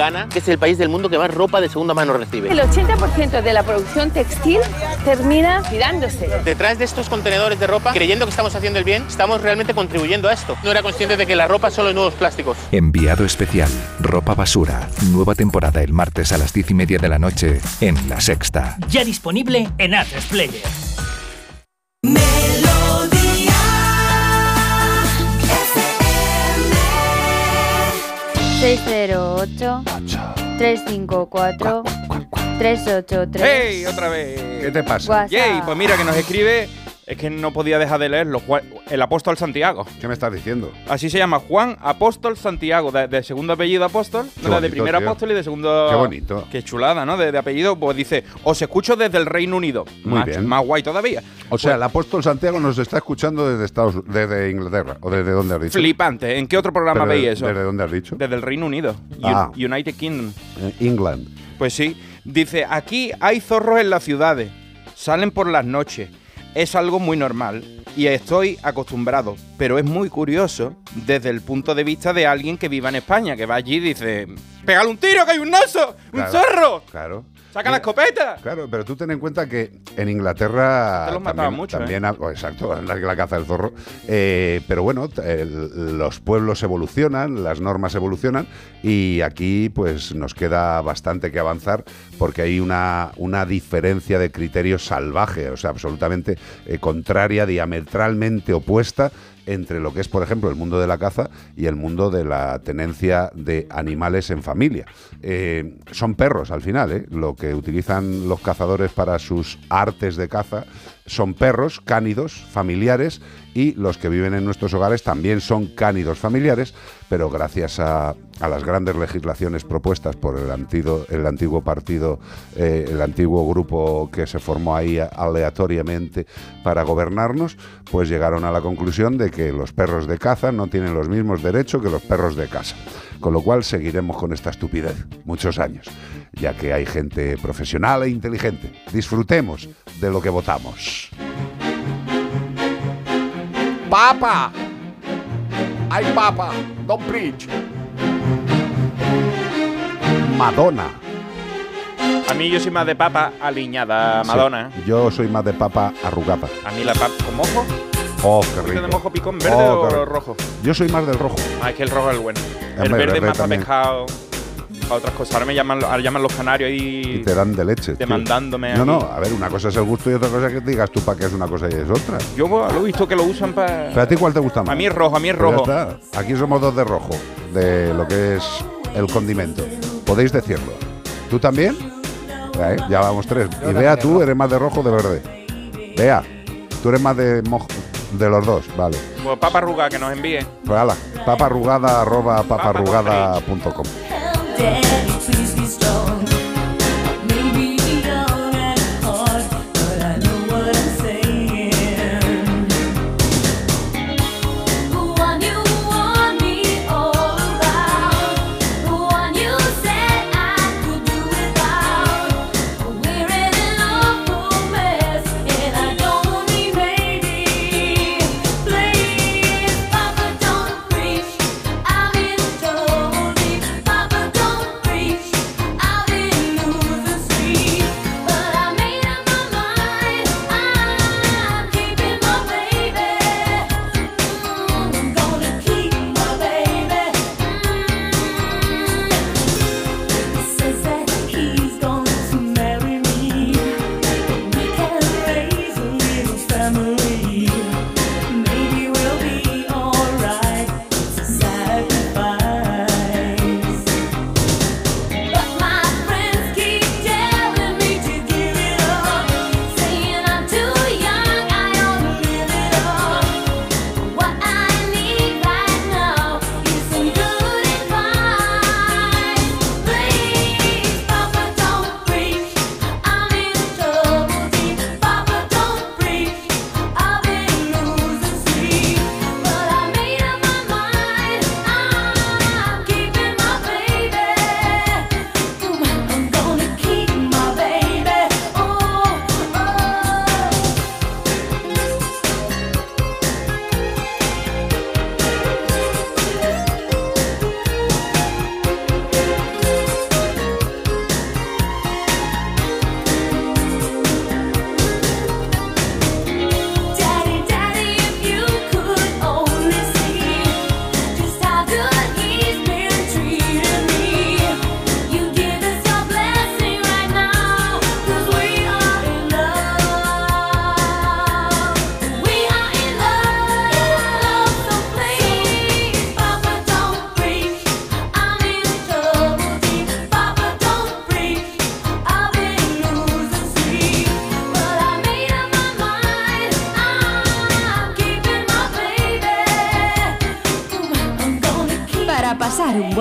Ghana, que es el país del mundo que más ropa de segunda mano recibe. El 80% de la producción textil termina tirándose. Detrás de estos contenedores de ropa, creyendo que estamos haciendo el bien, estamos realmente contribuyendo a esto. No era consciente de que la ropa solo es nuevos plásticos. Enviado especial. Ropa basura. Nueva temporada el martes a las diez y media de la noche en La Sexta. Ya disponible en Atlas Player. 608 354 383 ¡Hey! Otra vez. ¿Qué te pasa? WhatsApp. Yay, pues mira que nos escribe. Es que no podía dejar de leerlo. Juan- el apóstol Santiago. ¿Qué me estás diciendo? Así se llama Juan Apóstol Santiago, de, de segundo apellido apóstol, de primer tío. apóstol y de segundo. Qué bonito. Qué chulada, ¿no? De, de apellido, pues dice, os escucho desde el Reino Unido. Muy más, bien. Más guay todavía. O sea, el apóstol Santiago nos está escuchando desde Estados desde Inglaterra. ¿O desde dónde has dicho? Flipante. ¿En qué otro programa Pero, veis eso? ¿Desde dónde has dicho? Desde el Reino Unido. Un- Ah. United Kingdom. Eh, England. Pues sí. Dice, aquí hay zorros en las ciudades. Salen por las noches. Es algo muy normal y estoy acostumbrado, pero es muy curioso desde el punto de vista de alguien que viva en España, que va allí y dice, ¡pégale un tiro que hay un oso! ¡Un zorro! Claro. ¡Saca la escopeta! Claro, pero tú ten en cuenta que en Inglaterra Te los también, mucho, también ha- oh, exacto, la, la caza del zorro. Eh, pero bueno, el- los pueblos evolucionan, las normas evolucionan y aquí pues nos queda bastante que avanzar porque hay una, una diferencia de criterios salvaje, o sea, absolutamente eh, contraria, diametralmente opuesta entre lo que es, por ejemplo, el mundo de la caza y el mundo de la tenencia de animales en familia. Eh, son perros al final, ¿eh? lo que utilizan los cazadores para sus artes de caza son perros cánidos, familiares, y los que viven en nuestros hogares también son cánidos familiares, pero gracias a, a las grandes legislaciones propuestas por el, antiguo, el antiguo partido, eh, el antiguo grupo que se formó ahí aleatoriamente para gobernarnos, pues llegaron a la conclusión de que los perros de caza no tienen los mismos derechos que los perros de casa. Con lo cual seguiremos con esta estupidez muchos años, ya que hay gente profesional e inteligente. Disfrutemos de lo que votamos. Papa! ¡Ay, papa! Don't preach. Madonna. A mí yo soy más de papa aliñada, Madonna. Sí, yo soy más de papa arrugada. A mí la papa con mojo. Oh, qué ¿De rico. mojo picón verde Oh, o rico. rojo? Yo soy más del rojo. Ah, es que el rojo es el bueno. el verde verde más para pescado, para otras cosas. Ahora me llaman, ahora llaman los canarios Y y te dan de leche. tío. demandándome. No, no, a ver, una cosa es el gusto y otra cosa es que digas tú para qué es una cosa y es otra. Yo lo he visto que lo usan para. ¿Pero a ti cuál te gusta más? A mí es rojo, a mí es Pues ya rojo. está. Aquí somos dos de rojo, de lo que es el condimento. Podéis decirlo. ¿Tú también? Ya, ¿eh? Ya vamos tres. y Vea, tú rojo. eres más de rojo o de verde. Vea, tú eres más de mojo, de los dos, vale. Pues papa arrugada que nos envíe. Pues ala, paparrugada arroba paparrugada.com. Daddy, please.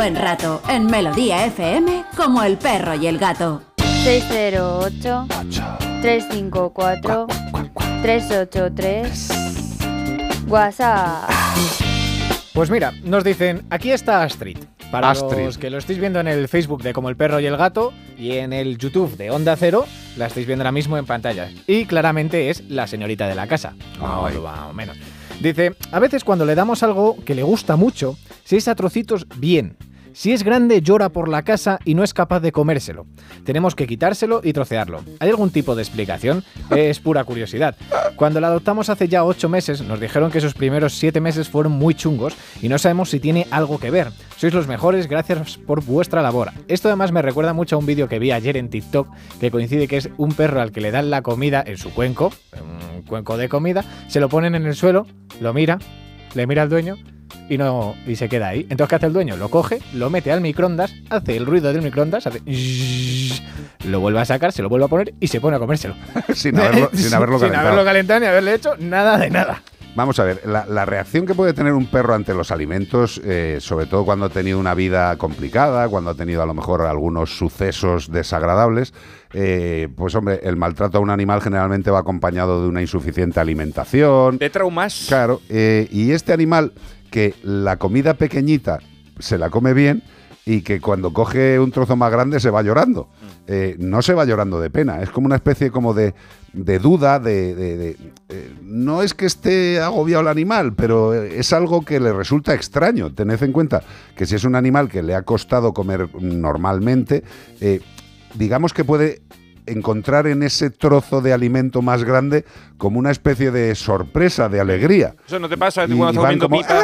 Buen rato en Melodía FM como el perro y el gato. 608 354 383 WhatsApp. Pues mira, nos dicen, aquí está Astrid. Para Astrid. los que lo estáis viendo en el Facebook de Como el Perro y el Gato y en el YouTube de Onda Cero, la estáis viendo ahora mismo en pantalla. Y claramente es la señorita de la casa. O- más o menos. Dice, a veces cuando le damos algo que le gusta mucho, si es a trocitos, bien. Si es grande, llora por la casa y no es capaz de comérselo. Tenemos que quitárselo y trocearlo. ¿Hay algún tipo de explicación? Es pura curiosidad. Cuando la adoptamos hace ya 8 meses, nos dijeron que sus primeros 7 meses fueron muy chungos y no sabemos si tiene algo que ver. Sois los mejores, gracias por vuestra labor. Esto además me recuerda mucho a un vídeo que vi ayer en TikTok que coincide que es un perro al que le dan la comida en su cuenco, un cuenco de comida, se lo ponen en el suelo, lo mira, le mira al dueño y no y se queda ahí. Entonces, ¿qué hace el dueño? Lo coge, lo mete al microondas, hace el ruido del microondas, hace zzzz, lo vuelve a sacar, se lo vuelve a poner y se pone a comérselo. sin haberlo, sin haberlo Sin calentado. haberlo calentado ni haberle hecho nada de nada. Vamos a ver, la, la reacción que puede tener un perro ante los alimentos, eh, sobre todo cuando ha tenido una vida complicada, cuando ha tenido a lo mejor algunos sucesos desagradables, eh, pues hombre, el maltrato a un animal generalmente va acompañado de una insuficiente alimentación. De traumas. Claro, eh, y este animal que la comida pequeñita se la come bien y que cuando coge un trozo más grande se va llorando. Eh, no se va llorando de pena, es como una especie como de, de duda, de... de- de- eh, no es que esté agobiado el animal, pero es algo que le resulta extraño. Tened en cuenta que si es un animal que le ha costado comer normalmente, eh, digamos que puede encontrar en ese trozo de alimento más grande como una especie de sorpresa, de alegría. Eso no te pasa Y- cuando y estás van comiendo como, pipa.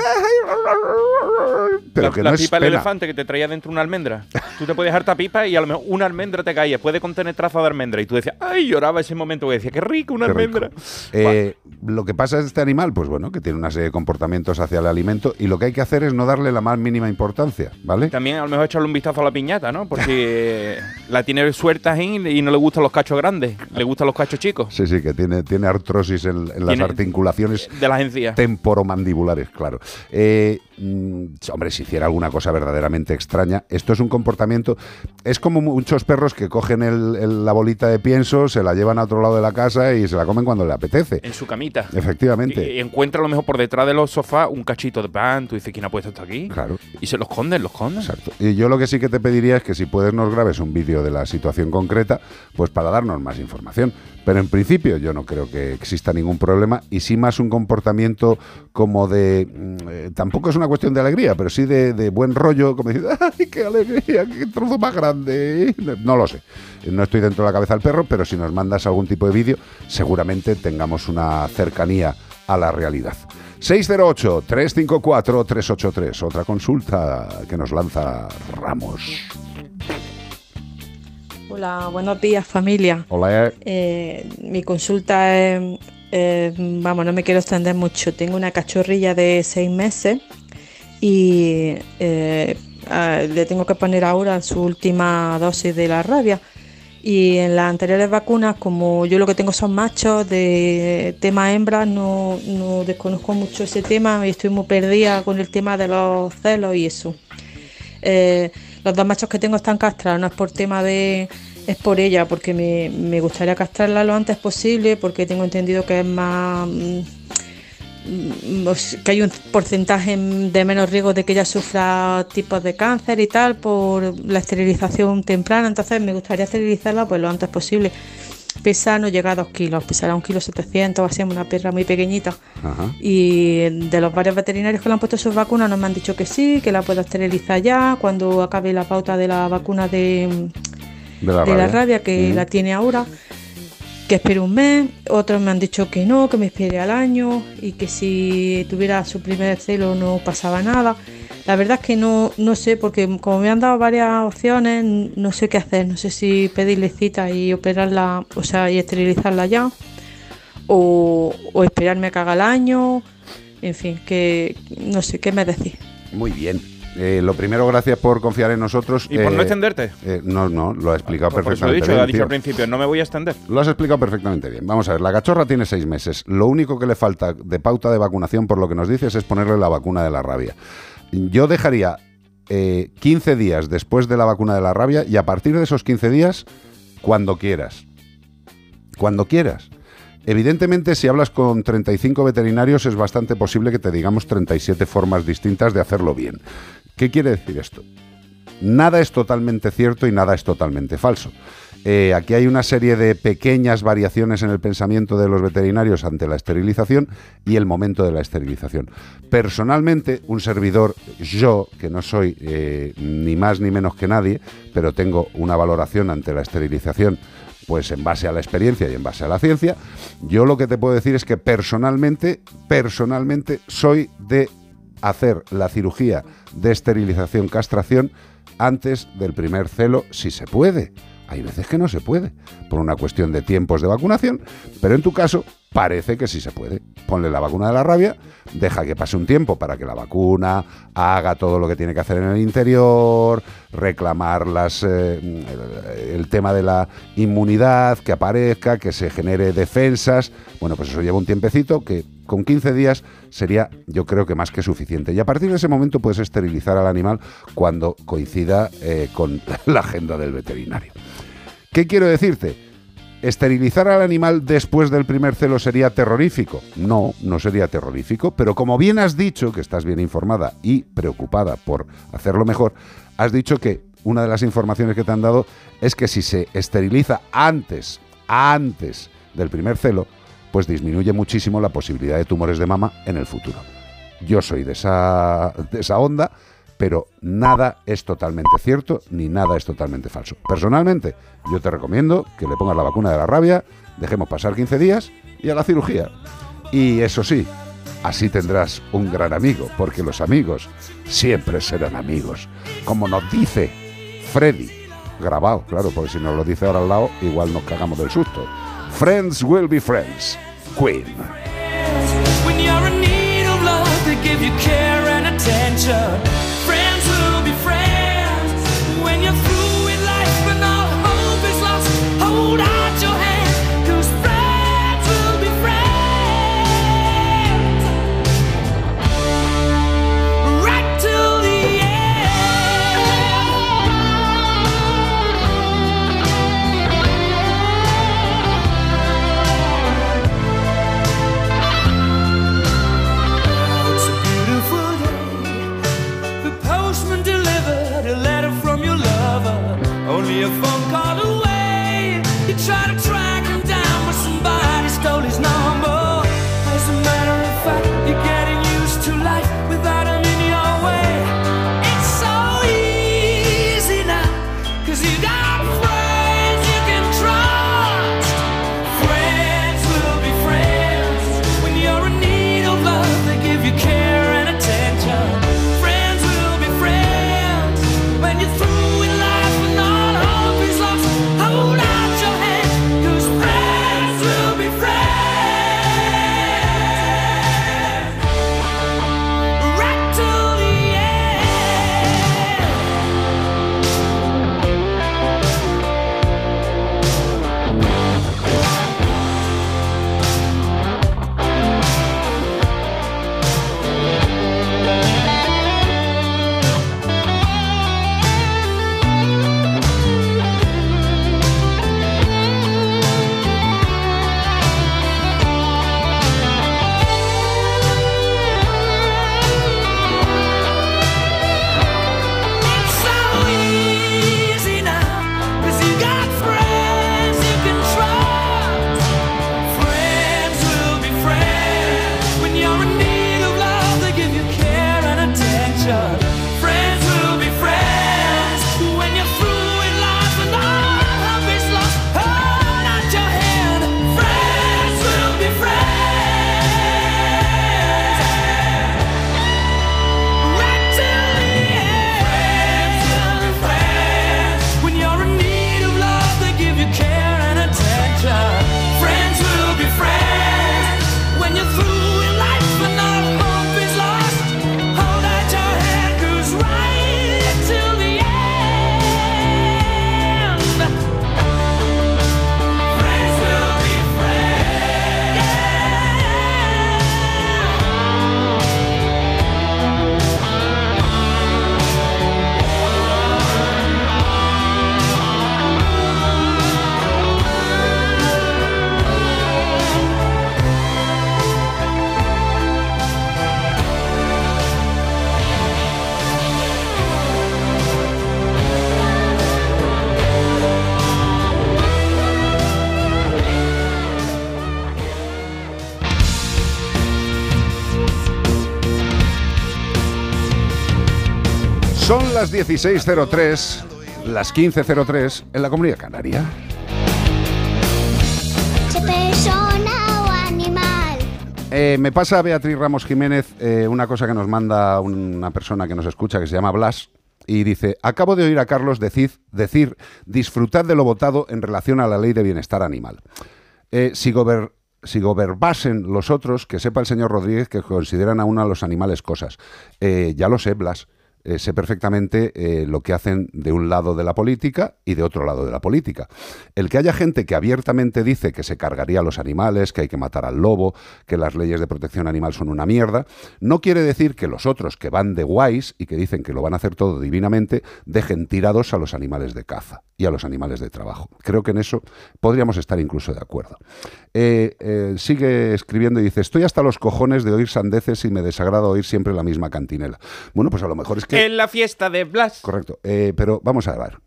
Pero la, que la no es pipa del elefante que te traía dentro una almendra. Tú te puedes harta pipa y a lo mejor una almendra te caía. Puede contener trazo de almendra. Y tú decías, ay, lloraba ese momento. Y decía, qué rico una Qué rico. almendra. Eh, lo que pasa es este animal, pues bueno, que tiene una serie de comportamientos hacia el alimento y lo que hay que hacer es no darle la más mínima importancia, ¿vale? También a lo mejor echarle un vistazo a la piñata, ¿no? Por si eh, la tiene suelta ahí y no le gustan los cachos grandes, le gustan los cachos chicos. Sí, sí, que tiene, tiene artrosis en, en las articulaciones de las encías. temporomandibulares, claro. Eh, mm, hombre, si hiciera alguna cosa verdaderamente extraña, esto es un comportamiento, es como muchos perros que cogen el- el- la bolita de pienso, se la llevan a otro lado de la casa y se la comen cuando le apetece. En su camita. Efectivamente. Y, y encuentra a lo mejor por detrás de los sofás un cachito de pan. Tú dices, ¿quién ha puesto esto aquí? Claro. Y se los esconden, los esconden. Exacto. Y yo lo que sí que te pediría es que si puedes nos grabes un vídeo de la situación concreta, pues para darnos más información. Pero en principio yo no creo que exista ningún problema y sí más un comportamiento como de... mm, eh, tampoco es una cuestión de alegría, pero sí de, buen rollo, como decir, ¡ay, qué alegría, qué trozo más grande! No lo sé. No estoy dentro de la cabeza del perro, pero si nos mandas algún tipo de vídeo, seguramente tengamos una cercanía a la realidad. 608-354-383. Otra consulta que nos lanza Ramos. Hola, buenos días familia. Hola. Eh, mi consulta es, eh, vamos, no me quiero extender mucho. Tengo una cachorrilla de seis meses y eh, le tengo que poner ahora su última dosis de la rabia. Y en las anteriores vacunas, como yo lo que tengo son machos de tema hembras, no, no desconozco mucho ese tema y estoy muy perdida con el tema de los celos y eso. Eh, los dos machos que tengo están castrados, no es por tema de... Es por ella, porque me, me gustaría castrarla lo antes posible, porque tengo entendido que es más... mm, mm, os- que hay un porcentaje de menos riesgo de que ella sufra tipos de cáncer y tal por la esterilización temprana, entonces me gustaría esterilizarla pues lo antes posible. Pesa no llega a 2 kilos, pesará un kilo 700, así una perra muy pequeñita. Ajá. Y de los varios veterinarios que le han puesto sus vacunas nos han dicho que sí, que la puedo esterilizar ya cuando acabe la pauta de la vacuna de, De la de la rabia. rabia que Mm. la tiene ahora, que espere un mes. Otros me han dicho que no, que me espere al año y que si tuviera su primer celo no pasaba nada. La verdad es que no, no sé, porque como me han dado varias opciones, no sé qué hacer. No sé si pedirle cita y operarla, o sea, y esterilizarla ya, o, esperarme a que haga el año. En fin, que no sé, ¿qué me decís? Muy bien. Eh, lo primero, gracias por confiar en nosotros. ¿Y por no Eh, extenderte? eh, no, no, lo ha explicado Por eso lo he perfectamente dicho, bien, dicho al principio, no me voy a extender. Lo has explicado perfectamente bien. Vamos a ver, la cachorra tiene seis meses. Lo único que le falta de pauta de vacunación, por lo que nos dices, es ponerle la vacuna de la rabia. Yo dejaría eh, 15 días después de la vacuna de la rabia y a partir de esos 15 días, cuando quieras. Cuando quieras. Evidentemente, si hablas con 35 veterinarios, es bastante posible que te digamos 37 formas distintas de hacerlo bien. ¿Qué quiere decir esto? Nada es totalmente cierto y nada es totalmente falso. Eh, aquí hay una serie de pequeñas variaciones en el pensamiento de los veterinarios ante la esterilización y el momento de la esterilización. Personalmente, un servidor, yo, que no soy eh, ni más ni menos que nadie, pero tengo una valoración ante la esterilización, pues en base a la experiencia y en base a la ciencia, yo lo que te puedo decir es que personalmente, personalmente soy de hacer la cirugía de esterilización castración antes del primer celo, si se puede. hay veces que no se puede, por una cuestión de tiempos de vacunación, pero en tu caso parece que sí se puede. Ponle la vacuna de la rabia, deja que pase un tiempo para que la vacuna haga todo lo que tiene que hacer en el interior, reclamar las, eh, el, tema de la inmunidad, que aparezca, que se genere defensas. Bueno, pues eso lleva un tiempecito que con 15 días sería yo creo que más que suficiente. Y a partir de ese momento puedes esterilizar al animal cuando coincida eh, con la agenda del veterinario. ¿Qué quiero decirte? ¿Esterilizar al animal después del primer celo sería terrorífico? No, no sería terrorífico, pero como bien has dicho, que estás bien informada y preocupada por hacerlo mejor, has dicho que una de las informaciones que te han dado es que si se esteriliza antes, antes del primer celo, pues disminuye muchísimo la posibilidad de tumores de mama en el futuro. Yo soy de esa, de esa onda, pero nada es totalmente cierto ni nada es totalmente falso. Personalmente, yo te recomiendo que le pongas la vacuna de la rabia, dejemos pasar 15 días y a la cirugía. Y eso sí, así tendrás un gran amigo, porque los amigos siempre serán amigos. Como nos dice Freddy, grabado, claro, porque si nos lo dice ahora al lado, igual nos cagamos del susto. Friends will be friends. Queen. 16.03, las 15.03 en la Comunidad Canaria. persona o animal. Eh, me pasa Beatriz Ramos Jiménez eh, una cosa que nos manda una persona que nos escucha que se llama Blas y dice, acabo de oír a Carlos decir, decir disfrutad de lo votado en relación a la ley de bienestar animal. Eh, si, gober- si gobernasen los otros, que sepa el señor Rodríguez que consideran aún a los animales cosas. Eh, ya lo sé, Blas. Eh, sé perfectamente eh, lo que hacen de un lado de la política y de otro lado de la política. El que haya gente que abiertamente dice que se cargaría a los animales, que hay que matar al lobo, que las leyes de protección animal son una mierda, no quiere decir que los otros que van de guays y que dicen que lo van a hacer todo divinamente, dejen tirados a los animales de caza y a los animales de trabajo. Creo que en eso podríamos estar incluso de acuerdo. Eh, eh, sigue escribiendo y dice, estoy hasta los cojones de oír sandeces y me desagrada oír siempre la misma cantinela. Bueno, pues a lo mejor es que... En la fiesta de Blas. Correcto. Eh, pero vamos a ver.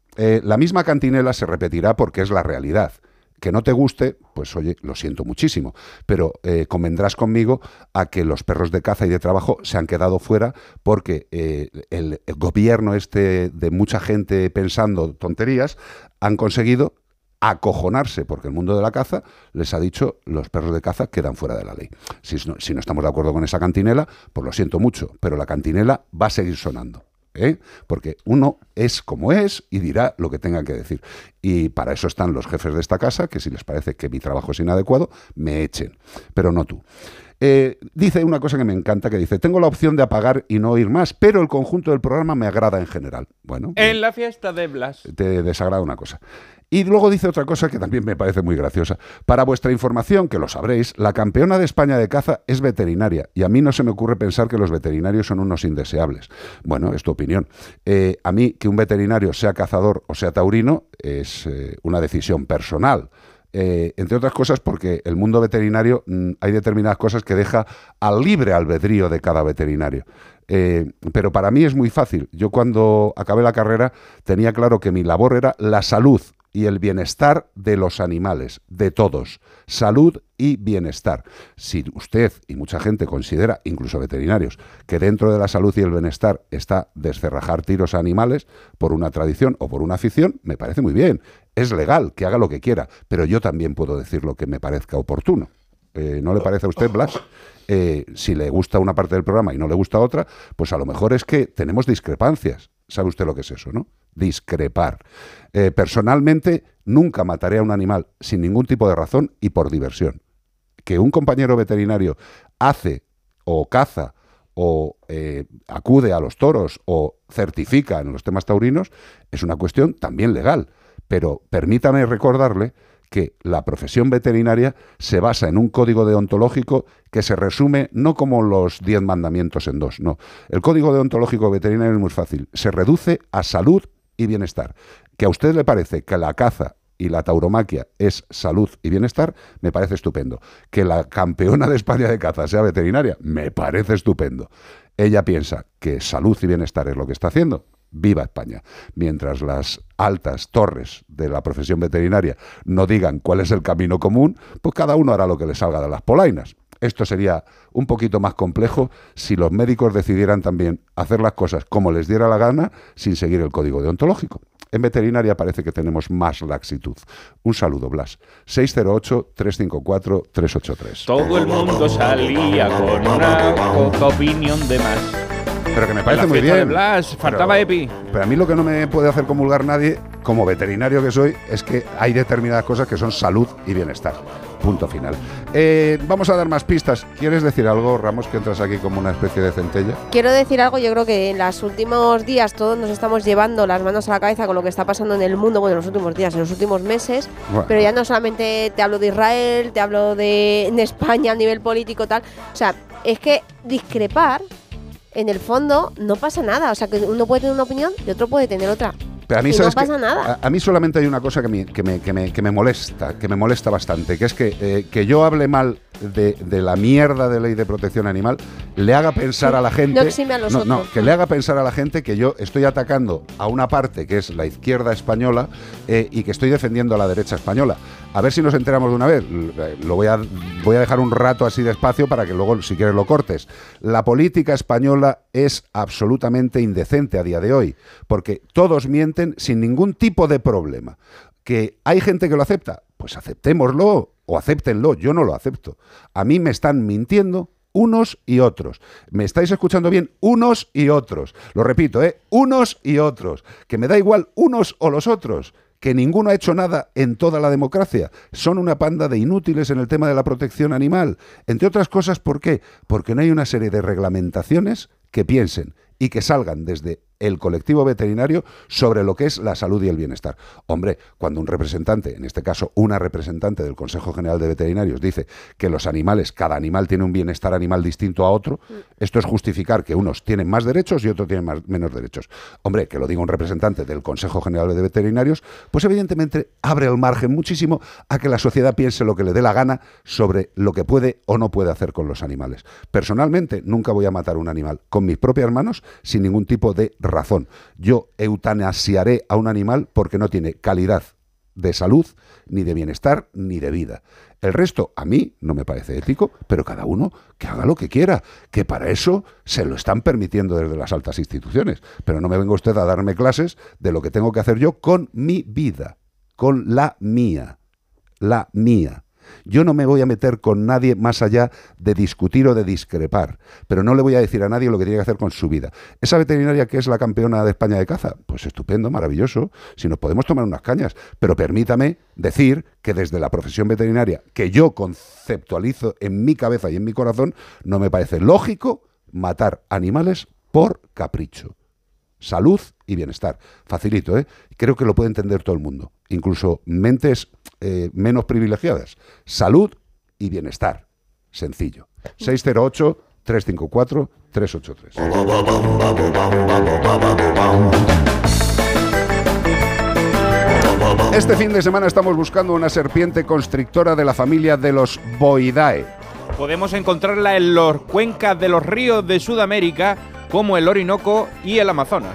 La misma cantinela se repetirá porque es la realidad. Que no te guste, pues oye, lo siento muchísimo. Pero eh, convendrás conmigo a que los perros de caza y de trabajo se han quedado fuera porque eh, el, el gobierno este de mucha gente pensando tonterías han conseguido acojonarse porque el mundo de la caza les ha dicho los perros de caza quedan fuera de la ley. Si no, si no estamos de acuerdo con esa cantinela, pues lo siento mucho, pero la cantinela va a seguir sonando. ¿eh? Porque uno es como es y dirá lo que tenga que decir. Y para eso están los jefes de esta casa, que si les parece que mi trabajo es inadecuado, me echen, pero no tú. Eh, dice una cosa que me encanta, que dice, tengo la opción de apagar y no oír más, pero el conjunto del programa me agrada en general. Bueno, En la fiesta de Blas. te desagrada una cosa. Y luego dice otra cosa que también me parece muy graciosa. Para vuestra información, que lo sabréis, la campeona de España de caza es veterinaria y a mí no se me ocurre pensar que los veterinarios son unos indeseables. Bueno, es tu opinión. Eh, a mí que un veterinario sea cazador o sea taurino es eh, una decisión personal. Eh, entre otras cosas porque el mundo veterinario mm, hay determinadas cosas que deja al libre albedrío de cada veterinario. Pero para mí es muy fácil. Yo cuando acabé la carrera tenía claro que mi labor era la salud y el bienestar de los animales, de todos. Salud y bienestar. Si usted y mucha gente considera, incluso veterinarios, que dentro de la salud y el bienestar está descerrajar tiros a animales por una tradición o por una afición, me parece muy bien. Es legal que haga lo que quiera, pero yo también puedo decir lo que me parezca oportuno. Eh, ¿No le parece a usted, Blas? Eh, si le gusta una parte del programa y no le gusta otra, pues a lo mejor es que tenemos discrepancias. ¿Sabe usted lo que es eso, no? Discrepar. Eh, personalmente, nunca mataré a un animal sin ningún tipo de razón y por diversión. Que un compañero veterinario hace o caza o eh, acude a los toros o certifica en los temas taurinos es una cuestión también legal. Pero permítame recordarle que la profesión veterinaria se basa en un código deontológico que se resume no como los diez mandamientos en dos, no. El código deontológico veterinario es muy fácil, se reduce a salud y bienestar. Que a usted le parece que la caza y la tauromaquia es salud y bienestar, me parece estupendo. Que la campeona de España de caza sea veterinaria, me parece estupendo. Ella piensa que salud y bienestar es lo que está haciendo. Viva España. Mientras las altas torres de la profesión veterinaria no digan cuál es el camino común, pues cada uno hará lo que le salga de las polainas. Esto sería un poquito más complejo si los médicos decidieran también hacer las cosas como les diera la gana sin seguir el código deontológico. En veterinaria parece que tenemos más laxitud. Un saludo, Blas. 608-354-383. Todo el mundo salía con una poca opinión de más. Pero que me parece la muy de bien. Blas, faltaba Pero- Epi. Pero a mí lo que no me puede hacer comulgar nadie, como veterinario que soy, es que hay determinadas cosas que son salud y bienestar. Punto final. Eh, vamos a dar más pistas. ¿Quieres decir algo, Ramos, que entras aquí como una especie de centella? Quiero decir algo, yo creo que en los últimos días todos nos estamos llevando las manos a la cabeza con lo que está pasando en el mundo, bueno, en los últimos días, en los últimos meses, Bueno. pero ya no solamente te hablo de Israel, te hablo de, de España a nivel político tal, o sea, es que discrepar, en el fondo, no pasa nada, o sea, que uno puede tener una opinión y otro puede tener otra. Pero a mí, y no ¿sabes qué? pasa nada. A, a mí solamente hay una cosa que me, que me, que me, que me molesta, que me molesta bastante, que es que, eh, que yo hable mal de, de la mierda de ley de protección animal, le haga pensar a la gente... No exime a los no, que le haga pensar a la gente que yo estoy atacando a una parte que es la izquierda española eh, y que estoy defendiendo a la derecha española. A ver si nos enteramos de una vez. Eh, Lo voy a, voy a dejar un rato así despacio para que luego, si quieres, lo cortes. La política española es absolutamente indecente a día de hoy, porque todos mienten sin ningún tipo de problema. ¿Que hay gente que lo acepta? Pues aceptémoslo o acéptenlo. Yo no lo acepto. A mí me están mintiendo unos y otros. ¿Me estáis escuchando bien? Unos y otros. Lo repito, ¿eh? Unos y otros. Que me da igual unos o los otros que ninguno ha hecho nada en toda la democracia. Son una panda de inútiles en el tema de la protección animal. Entre otras cosas, ¿por qué? Porque no hay una serie de reglamentaciones que piensen y que salgan desde el colectivo veterinario sobre lo que es la salud y el bienestar. Hombre, cuando un representante, en este caso una representante del Consejo General de Veterinarios, dice que los animales, cada animal tiene un bienestar animal distinto a otro, esto es justificar que unos tienen más derechos y otros tienen más- menos derechos. Hombre, que lo diga un representante del Consejo General de Veterinarios, pues evidentemente abre el margen muchísimo a que la sociedad piense lo que le dé la gana sobre lo que puede o no puede hacer con los animales. Personalmente, nunca voy a matar un animal con mis propias manos sin ningún tipo de razón. Yo eutanasiaré a un animal porque no tiene calidad de salud, ni de bienestar, ni de vida. El resto, a mí, no me parece ético, pero cada uno que haga lo que quiera, que para eso se lo están permitiendo desde las altas instituciones. Pero no me venga usted a darme clases de lo que tengo que hacer yo con mi vida, con la mía, la mía. Yo no me voy a meter con nadie más allá de discutir o de discrepar, pero no le voy a decir a nadie lo que tiene que hacer con su vida. Esa veterinaria que es la campeona de España de caza, pues estupendo, maravilloso, si nos podemos tomar unas cañas, pero permítame decir que desde la profesión veterinaria, que yo conceptualizo en mi cabeza y en mi corazón, no me parece lógico matar animales por capricho salud y bienestar. Facilito, ¿eh? Creo que lo puede entender todo el mundo, incluso mentes eh, menos privilegiadas. Salud y bienestar. Sencillo. 608-354-383. Este fin de semana estamos buscando una serpiente constrictora de la familia de los Boidae. Podemos encontrarla en las cuencas de los ríos de Sudamérica, como el Orinoco y el Amazonas.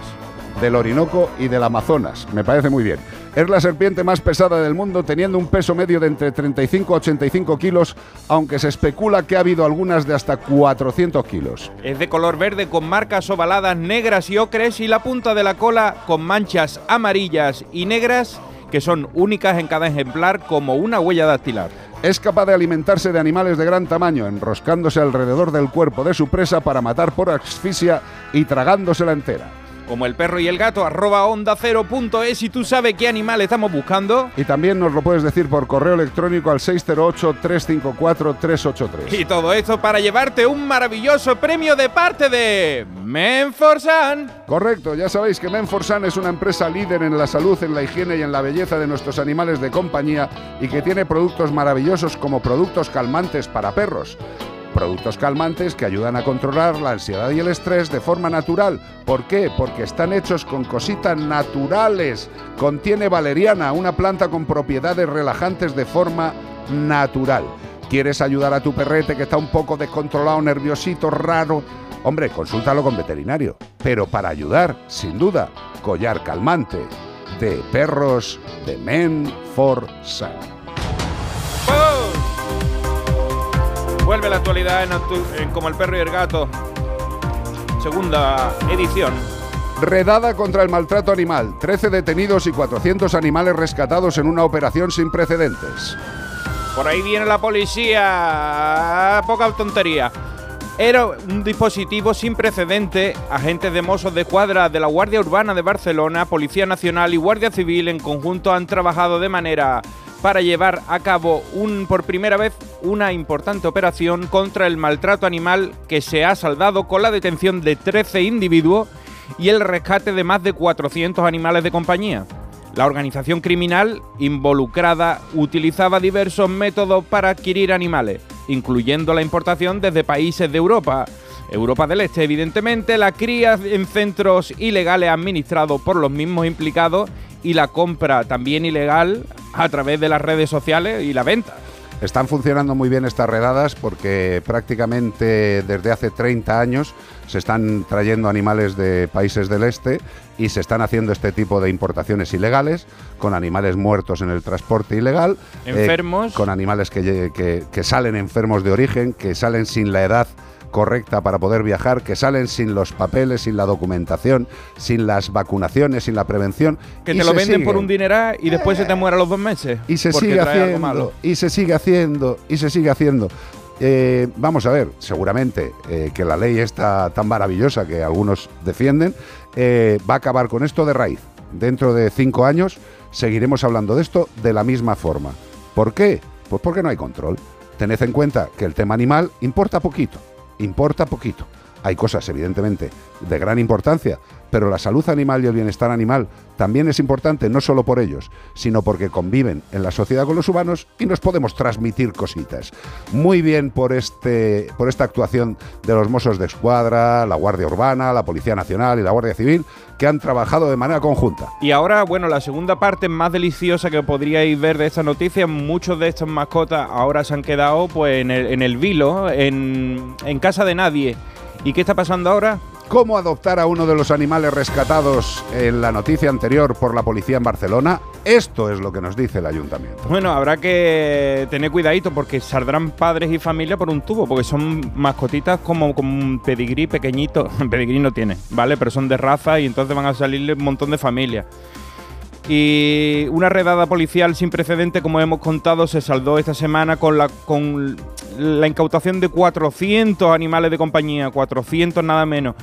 del Orinoco y del Amazonas. Me parece muy bien. Es la serpiente más pesada del mundo, teniendo un peso medio de entre 35 a 85 kilos, aunque se especula que ha habido algunas de hasta 400 kilos. Es de color verde con marcas ovaladas negras y ocres y la punta de la cola con manchas amarillas y negras que son únicas en cada ejemplar como una huella dactilar. Es capaz de alimentarse de animales de gran tamaño, enroscándose alrededor del cuerpo de su presa para matar por asfixia y tragándosela entera. Como el perro y el gato, arroba onda cero punto es y tú sabes qué animal estamos buscando. Y también nos lo puedes decir por correo electrónico al 608-354-383. Y todo esto para llevarte un maravilloso premio de parte de Menforsan. Correcto, ya sabéis que Menforsan es una empresa líder en la salud, en la higiene y en la belleza de nuestros animales de compañía y que tiene productos maravillosos como productos calmantes para perros. Productos calmantes que ayudan a controlar la ansiedad y el estrés de forma natural. ¿Por qué? Porque están hechos con cositas naturales. Contiene valeriana, una planta con propiedades relajantes de forma natural. ¿Quieres ayudar a tu perrete que está un poco descontrolado, nerviosito, raro? Hombre, consúltalo con veterinario. Pero para ayudar, sin duda, collar calmante de perros de Men for Sun. Vuelve la actualidad en, Como el perro y el gato. Segunda edición. Redada contra el maltrato animal. 13 detenidos y 400 animales rescatados en una operación sin precedentes. Por ahí viene la policía. Poca tontería. Era un dispositivo sin precedente. Agentes de Mossos de Cuadra de la Guardia Urbana de Barcelona, Policía Nacional y Guardia Civil en conjunto han trabajado de manera para llevar a cabo un, por primera vez una importante operación contra el maltrato animal que se ha saldado con la detención de 13 individuos y el rescate de más de 400 animales de compañía. La organización criminal involucrada utilizaba diversos métodos para adquirir animales, incluyendo la importación desde países de Europa, Europa del Este evidentemente, la cría en centros ilegales administrados por los mismos implicados y la compra también ilegal a través de las redes sociales y la venta. Están funcionando muy bien estas redadas porque prácticamente desde hace 30 años se están trayendo animales de países del este y se están haciendo este tipo de importaciones ilegales con animales muertos en el transporte ilegal. eh, Enfermos. con animales que, lle- que- que salen enfermos de origen, que salen sin la edad correcta para poder viajar, que salen sin los papeles, sin la documentación, sin las vacunaciones, sin la prevención. Que te lo venden por un dineral y después se te muere a los dos meses. Y se sigue haciendo, malo. y se sigue haciendo, y se sigue haciendo. Eh, vamos a ver, seguramente eh, que la ley está tan maravillosa que algunos defienden, eh, va a acabar con esto de raíz. Dentro de cinco años seguiremos hablando de esto de la misma forma. ¿Por qué? Pues porque no hay control. Tened en cuenta que el tema animal importa poquito, importa poquito. Hay cosas, evidentemente, de gran importancia, pero la salud animal y el bienestar animal también es importante no solo por ellos, sino porque conviven en la sociedad con los humanos y nos podemos transmitir cositas. Muy bien por, este, por esta actuación de los Mossos de Escuadra, la Guardia Urbana, la Policía Nacional y la Guardia Civil, que han trabajado de manera conjunta. Y ahora, bueno, la segunda parte más deliciosa que podríais ver de esta noticia, muchos de estas mascotas ahora se han quedado pues en el, vilo, en casa de nadie. ¿Y qué está pasando ahora? ¿Cómo adoptar a uno de los animales rescatados en la noticia anterior por la policía en Barcelona? Esto es lo que nos dice el ayuntamiento. Bueno, habrá que tener cuidadito porque saldrán padres y familia por un tubo, porque son mascotitas como, como un pedigrí pequeñito. pedigrí no tiene, ¿vale? Pero son de raza y entonces van a salirle un montón de familias. Y una redada policial sin precedente, como hemos contado, se saldó esta semana con la, con la incautación de 400 animales de compañía, 400 nada menos,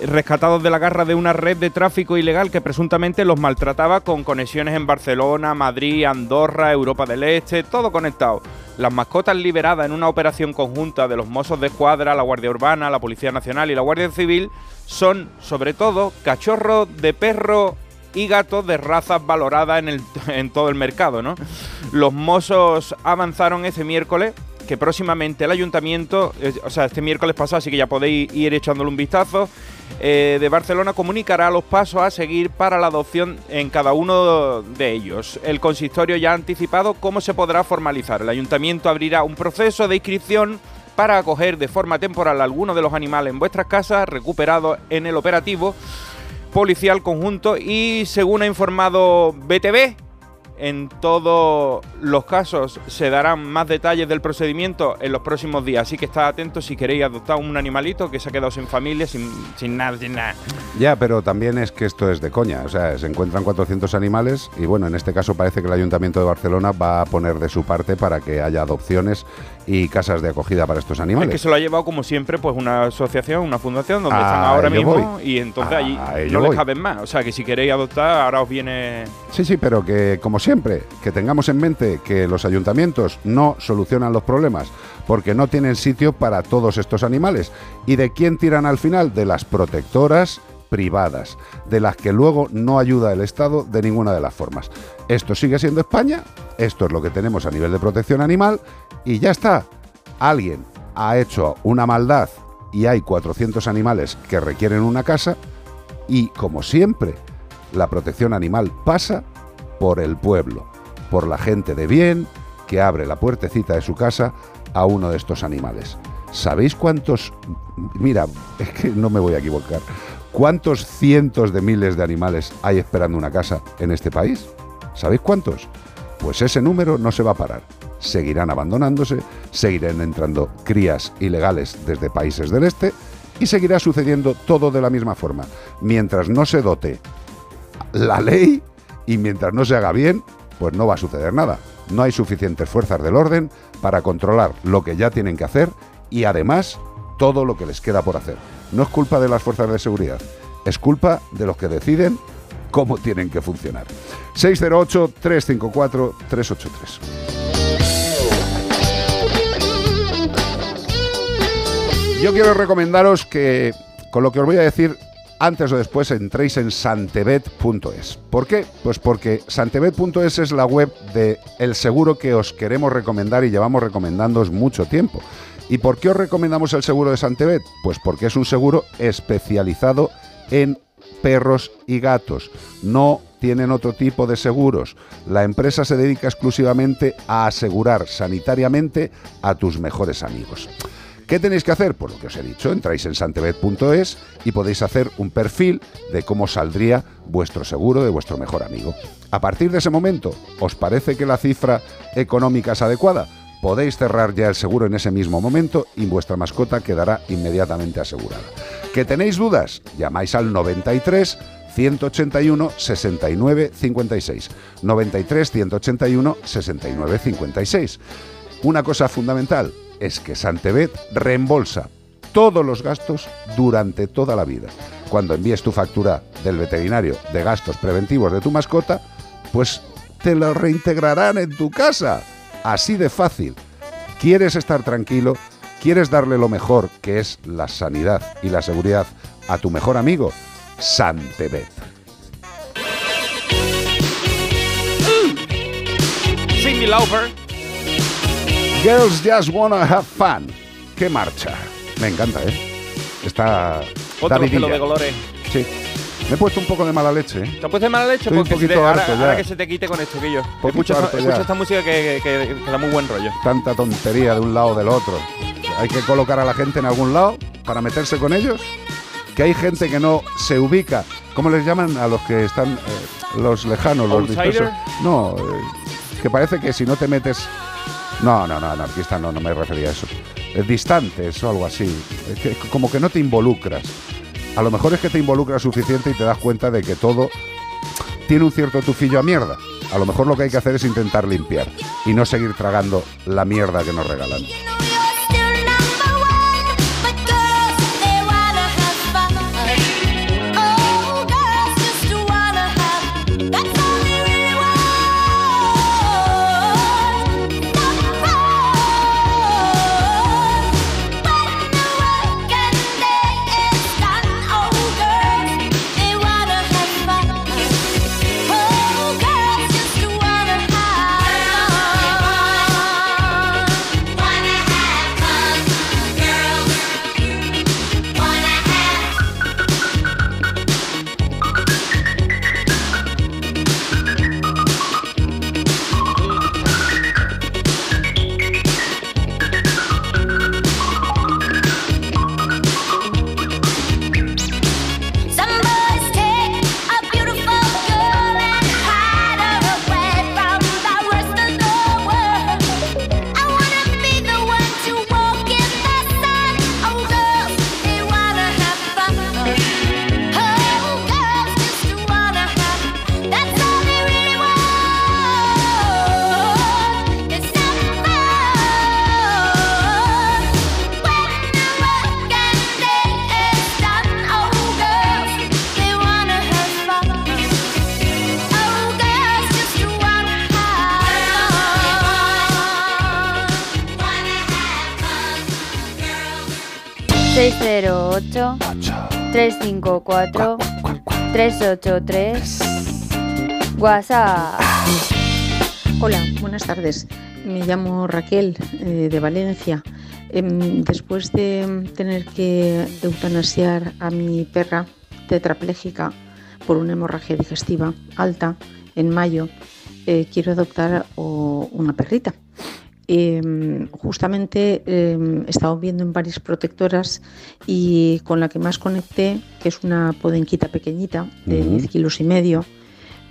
rescatados de la garra de una red de tráfico ilegal que presuntamente los maltrataba con conexiones en Barcelona, Madrid, Andorra, Europa del Este, todo conectado. Las mascotas liberadas en una operación conjunta de los Mossos de Escuadra, la Guardia Urbana, la Policía Nacional y la Guardia Civil son, sobre todo, cachorros de perro y gatos de razas valoradas en, el- en todo el mercado, ¿no? Los mozos avanzaron ese miércoles que próximamente el ayuntamiento, eh, o sea, este miércoles pasado, así que ya podéis ir echándole un vistazo, eh, de Barcelona comunicará los pasos a seguir para la adopción en cada uno de ellos. El consistorio ya ha anticipado cómo se podrá formalizar. El ayuntamiento abrirá un proceso de inscripción para acoger de forma temporal algunos de los animales en vuestras casas recuperados en el operativo policial conjunto y según ha informado BTV, en todos los casos se darán más detalles del procedimiento en los próximos días, así que estad atentos si queréis adoptar un animalito que se ha quedado sin familia, sin, sin nada, sin nada. Ya, pero también es que esto es de coña. O sea, se encuentran 400 animales y bueno, en este caso parece que el Ayuntamiento de Barcelona va a poner de su parte para que haya adopciones y casas de acogida para estos Es animales. que se lo ha llevado como siempre pues una asociación, una fundación donde están ahora ello mismo voy. y entonces A allí no les caben más. O sea que si queréis adoptar ahora os viene... Sí, sí, pero que como siempre, que tengamos en mente que los ayuntamientos no solucionan los problemas porque no tienen sitio para todos estos animales. ¿Y de quién tiran al final? De las protectoras privadas, de las que luego no ayuda el Estado de ninguna de las formas. Esto sigue siendo España, esto es lo que tenemos a nivel de protección animal y ya está. Alguien ha hecho una maldad y hay 400 animales que requieren una casa y como siempre, la protección animal pasa por el pueblo, por la gente de bien que abre la puertecita de su casa a uno de estos animales. ¿Sabéis cuántos... Mira, es que no me voy a equivocar. ¿Cuántos cientos de miles de animales hay esperando una casa en este país? ¿Sabéis cuántos? Pues ese número no se va a parar. Seguirán abandonándose, seguirán entrando crías ilegales desde países del este y seguirá sucediendo todo de la misma forma. Mientras no se dote la ley y mientras no se haga bien, pues no va a suceder nada. No hay suficientes fuerzas del orden para controlar lo que ya tienen que hacer y además todo lo que les queda por hacer. No es culpa de las fuerzas de seguridad, es culpa de los que deciden cómo tienen que funcionar. 608-354-383. Yo quiero recomendaros que, con lo que os voy a decir, antes o después entréis en santebet.es. ¿Por qué? Pues porque santebet.es es la web de seguro que os queremos recomendar y llevamos recomendándoos mucho tiempo. ¿Y por qué os recomendamos el seguro de Santebet? Pues porque es un seguro especializado en perros y gatos. No tienen otro tipo de seguros. La empresa se dedica exclusivamente a asegurar sanitariamente a tus mejores amigos. ¿Qué tenéis que hacer? Pues lo que os he dicho, entráis en santebet.es y podéis hacer un perfil de cómo saldría vuestro seguro de vuestro mejor amigo. A partir de ese momento, ¿os parece que la cifra económica es adecuada? Podéis cerrar ya el seguro en ese mismo momento y vuestra mascota quedará inmediatamente asegurada. ¿Que tenéis dudas? Llamáis al 93 181 69 56. 93 181 69 56. Una cosa fundamental, es que Santebet reembolsa todos los gastos durante toda la vida. Cuando envíes tu factura del veterinario de gastos preventivos de tu mascota, pues te lo reintegrarán en tu casa. Así de fácil. ¿Quieres estar tranquilo? ¿Quieres darle lo mejor, que es la sanidad y la seguridad, a tu mejor amigo? Santebet. Cindy Lauper. Girls Just Wanna Have Fun. ¡Qué marcha! Me encanta, ¿eh? Está... Otro pelo de colores. Sí. Me he puesto un poco de mala leche, ¿eh? ¿Te has puesto de mala leche? Estoy un Porque si te- poquito ahora, harto ya. ahora que se te quite con esto. Poquito Escucha, esta- harto escucha esta música que, que- que da muy buen rollo. Tanta tontería de un lado o del otro. Hay que colocar a la gente en algún lado para meterse con ellos. Que hay gente que no se ubica. ¿Cómo les llaman a los que están eh, los lejanos, los dispersos? No, eh, que parece que si no te metes. No, no, no, anarquista no, no me refería a eso. Distantes o algo así. Que como que no te involucras. A lo mejor es que te involucras suficiente y te das cuenta de que todo tiene un cierto tufillo a mierda. A lo mejor lo que hay que hacer es intentar limpiar y no seguir tragando la mierda que nos regalan. 8 354 383 WhatsApp. Hola, buenas tardes. Me llamo Raquel eh, de Valencia. Em, después de tener que eutanasiar a mi perra tetraplégica por una hemorragia digestiva alta en mayo, eh, quiero adoptar una perrita. Em, justamente he estado viendo en varias protectoras y con la que más conecté, que es una podenquita pequeñita de. 10 kilos y medio,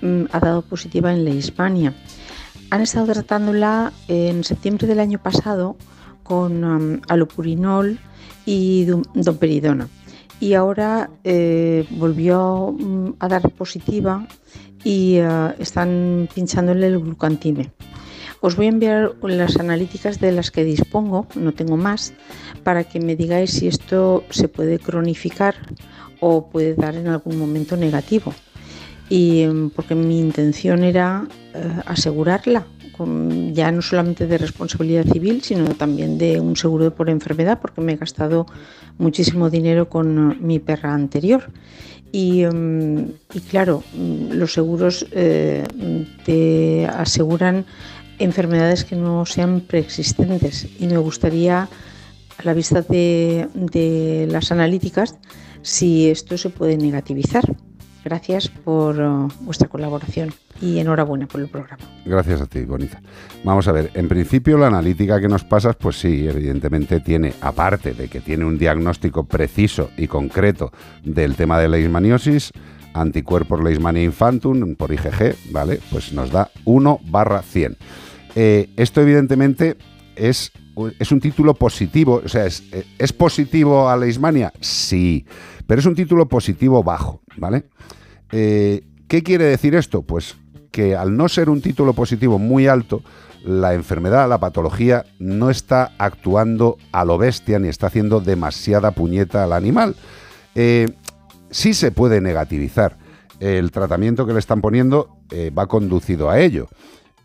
mm, ha dado positiva en Leishmania. Han estado tratándola en septiembre del año pasado con um, alopurinol y dom- domperidona. Y ahora eh, volvió mm, a dar positiva y eh, están pinchándole el glucantime. Os voy a enviar las analíticas de las que dispongo, no tengo más, para que me digáis si esto se puede cronificar o puede dar en algún momento negativo. Y em, porque mi intención era eh, asegurarla, ya no solamente de responsabilidad civil, sino también de un seguro por enfermedad, porque me he gastado muchísimo dinero con eh, mi perra anterior. Y, y claro, mm, los seguros eh, te aseguran enfermedades que no sean preexistentes y me gustaría, a la vista de, de las analíticas, si esto se puede negativizar. Gracias por eh, vuestra colaboración y enhorabuena por el programa. Gracias a ti, bonita. Vamos a ver, en principio la analítica que nos pasas, pues sí, evidentemente tiene, aparte de que tiene un diagnóstico preciso y concreto del tema de leishmaniosis, anticuerpos Leishmania infantum por IgG, ¿vale? Pues nos da 1 barra 100. Eh, esto evidentemente es, es un título positivo, o sea, es, ¿es positivo a Leishmania? Sí, pero es un título positivo bajo, ¿vale? Eh, ¿Qué quiere decir esto? Pues que al no ser un título positivo muy alto, la enfermedad, la patología, no está actuando a lo bestia ni está haciendo demasiada puñeta al animal. Eh, sí se puede negativizar. El tratamiento que le están poniendo eh, va conducido a ello.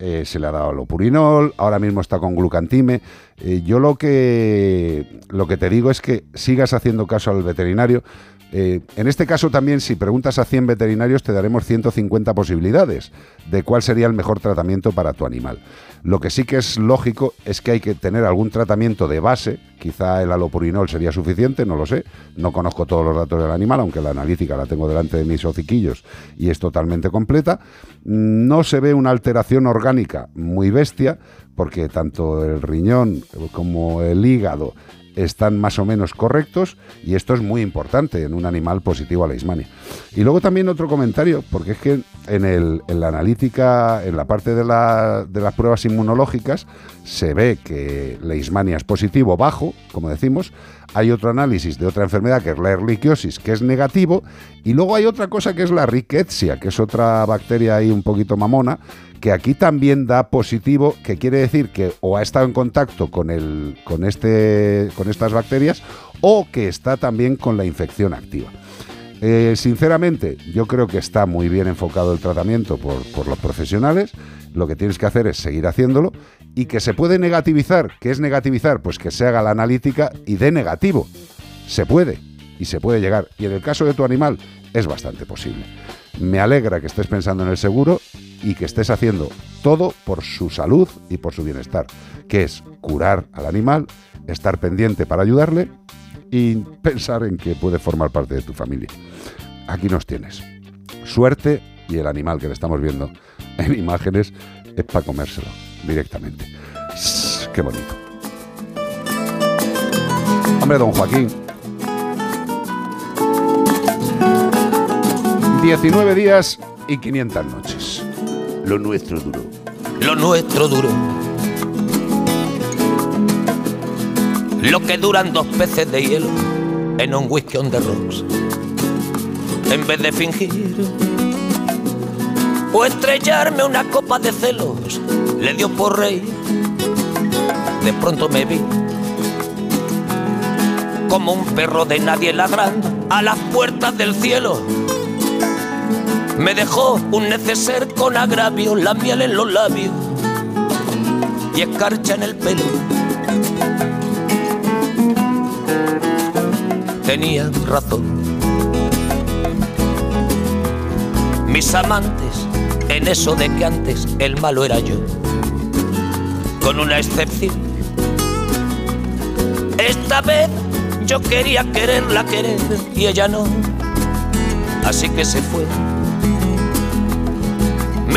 Eh, se le ha dado lopurinol, ahora mismo está con glucantime. Eh, yo lo que, lo que te digo es que sigas haciendo caso al veterinario. Eh, en este caso también, si preguntas a 100 veterinarios, te daremos 150 posibilidades de cuál sería el mejor tratamiento para tu animal. Lo que sí que es lógico es que hay que tener algún tratamiento de base, quizá el alopurinol sería suficiente, no lo sé, no conozco todos los datos del animal, aunque la analítica la tengo delante de mis hociquillos y es totalmente completa. No se ve una alteración orgánica muy bestia, porque tanto el riñón como el hígado están más o menos correctos y esto es muy importante en un animal positivo a la ismania. Y luego también otro comentario, porque es que en, el- en la analítica, en la parte de, la- de las pruebas inmunológicas, se ve que la ismania es positivo bajo, como decimos. Hay otro análisis de otra enfermedad que es la erliquiosis, que es negativo. Y luego hay otra cosa que es la rickettsia, que es otra bacteria ahí un poquito mamona, que aquí también da positivo, que quiere decir que o ha estado en contacto con, el, con, este, con estas bacterias o que está también con la infección activa. Eh, sinceramente, yo creo que está muy bien enfocado el tratamiento por, por los profesionales. Lo que tienes que hacer es seguir haciéndolo y que se puede negativizar. ¿Qué es negativizar? Pues que se haga la analítica y dé negativo. Se puede y se puede llegar. Y en el caso de tu animal es bastante posible. Me alegra que estés pensando en el seguro y que estés haciendo todo por su salud y por su bienestar, que es curar al animal, estar pendiente para ayudarle y pensar en que puede formar parte de tu familia. Aquí nos tienes. Suerte y el animal que le estamos viendo en imágenes es para comérselo directamente. Qué bonito. Hombre, don Joaquín. 19 días y 500 noches. Lo nuestro duró. Lo nuestro duró. Lo que duran dos peces de hielo en un whisky on the rocks. En vez de fingir o estrellarme una copa de celos, le dio por reír. De pronto me vi como un perro de nadie ladrando a las puertas del cielo. Me dejó un neceser con agravio, la miel en los labios y escarcha en el pelo. Tenía razón. Mis amantes, en eso de que antes el malo era yo, con una excepción. Esta vez yo quería quererla querer y ella no, así que se fue.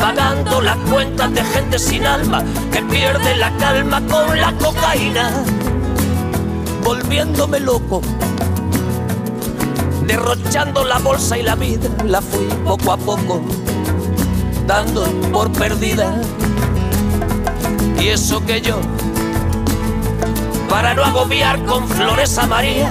pagando las cuentas de gente sin alma que pierde la calma con la cocaína, volviéndome loco, derrochando la bolsa y la vida, la fui poco a poco dando por perdida. Y eso que yo, para no agobiar con flores a María,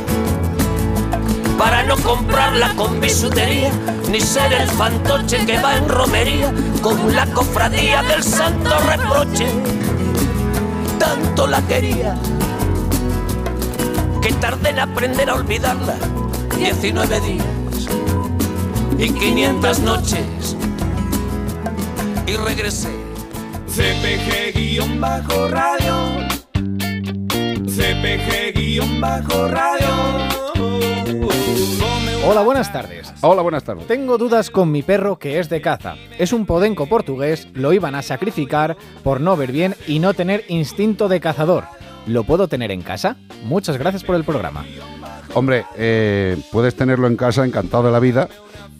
para no comprarla con bisutería, ni ser el fantoche que va en romería con la cofradía del santo reproche. Tanto la quería que tardé en aprender a olvidarla. 19 días y 500 noches y regresé. CPG-radio. CPG-radio. Hola, buenas tardes. Hola, buenas tardes. Tengo dudas con mi perro que es de caza. Es un podenco portugués, lo iban a sacrificar por no ver bien y no tener instinto de cazador. ¿Lo puedo tener en casa? Muchas gracias por el programa. Hombre, eh, puedes tenerlo en casa encantado de la vida.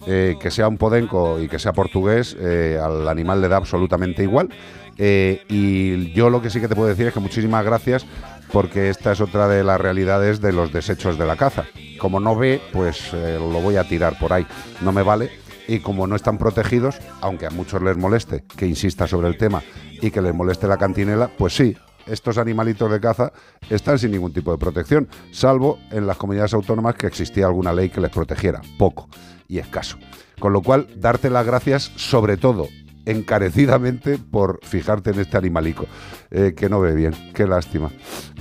eh, que sea un podenco y que sea portugués, eh, al animal le da absolutamente igual. Eh, y yo lo que sí que te puedo decir es que muchísimas gracias porque esta es otra de las realidades de los desechos de la caza. Como no ve, pues eh, lo voy a tirar por ahí. No me vale. Y como no están protegidos, aunque a muchos les moleste que insista sobre el tema y que les moleste la cantinela, pues sí, estos animalitos de caza están sin ningún tipo de protección, salvo en las comunidades autónomas que existía alguna ley que les protegiera, poco y escaso. Con lo cual, darte las gracias sobre todo encarecidamente por fijarte en este animalico, eh, que no ve bien, qué lástima,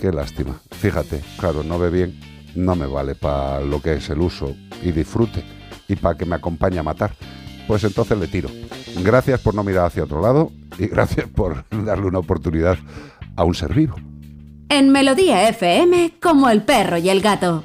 qué lástima. Fíjate, claro, no ve bien, no me vale para lo que es el uso y disfrute y para que me acompañe a matar. Pues entonces le tiro. Gracias por no mirar hacia otro lado y gracias por darle una oportunidad a un ser vivo. En Melodía FM, como el perro y el gato.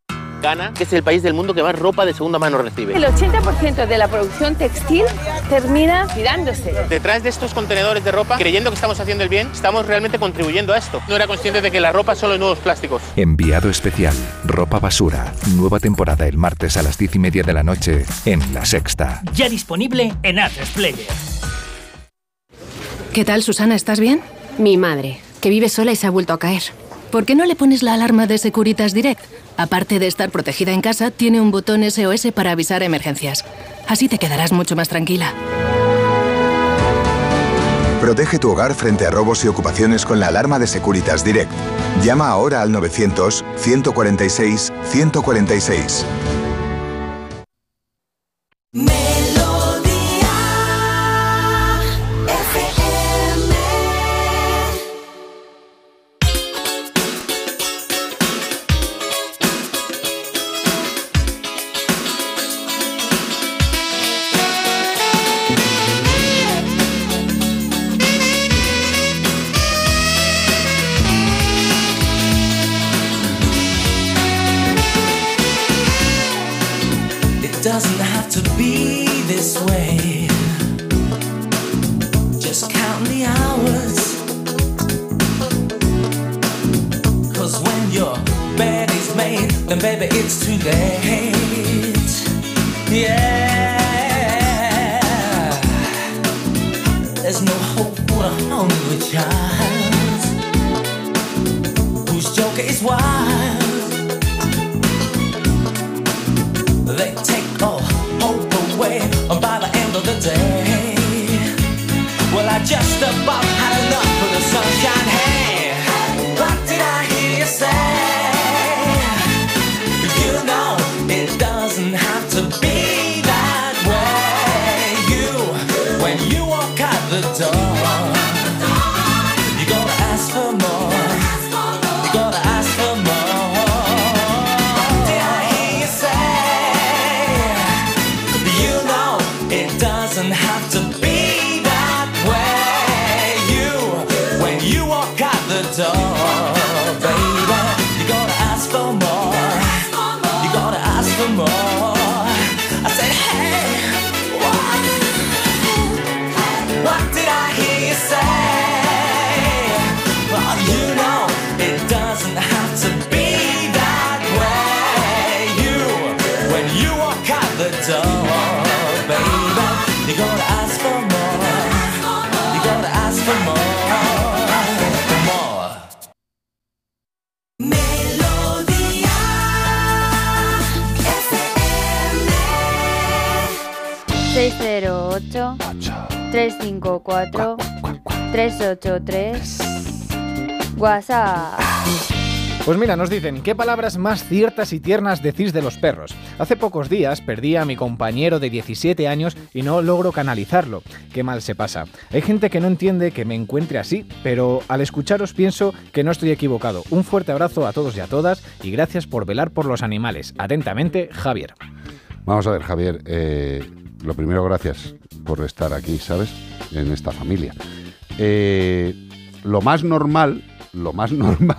Ghana, que es el país del mundo que más ropa de segunda mano recibe. El 80% de la producción textil termina tirándose. Detrás de estos contenedores de ropa, creyendo que estamos haciendo el bien, estamos realmente contribuyendo a esto. No era consciente de que la ropa solo es nuevos plásticos. Enviado especial, ropa basura. Nueva temporada el martes a las diez y media de la noche en La Sexta. Ya disponible en Atlas Player. ¿Qué tal, Susana? ¿Estás bien? Mi madre, que vive sola y se ha vuelto a caer. ¿Por qué no le pones la alarma de Securitas Direct? Aparte de estar protegida en casa, tiene un botón SOS para avisar emergencias. Así te quedarás mucho más tranquila. Protege tu hogar frente a robos y ocupaciones con la alarma de Securitas Direct. Llama ahora al 900-146-146. Just about had enough of the sunshine. Hey, 608 354 383 WhatsApp. Pues mira, nos dicen, ¿qué palabras más ciertas y tiernas decís de los perros? Hace pocos días perdí a mi compañero de 17 años y no logro canalizarlo. Qué mal se pasa. Hay gente que no entiende que me encuentre así, pero al escucharos pienso que no estoy equivocado. Un fuerte abrazo a todos y a todas y gracias por velar por los animales. Atentamente, Javier. Vamos a ver, Javier. eh, lo primero, gracias por estar aquí, ¿sabes? En esta familia. Eh, lo más normal, lo más normal,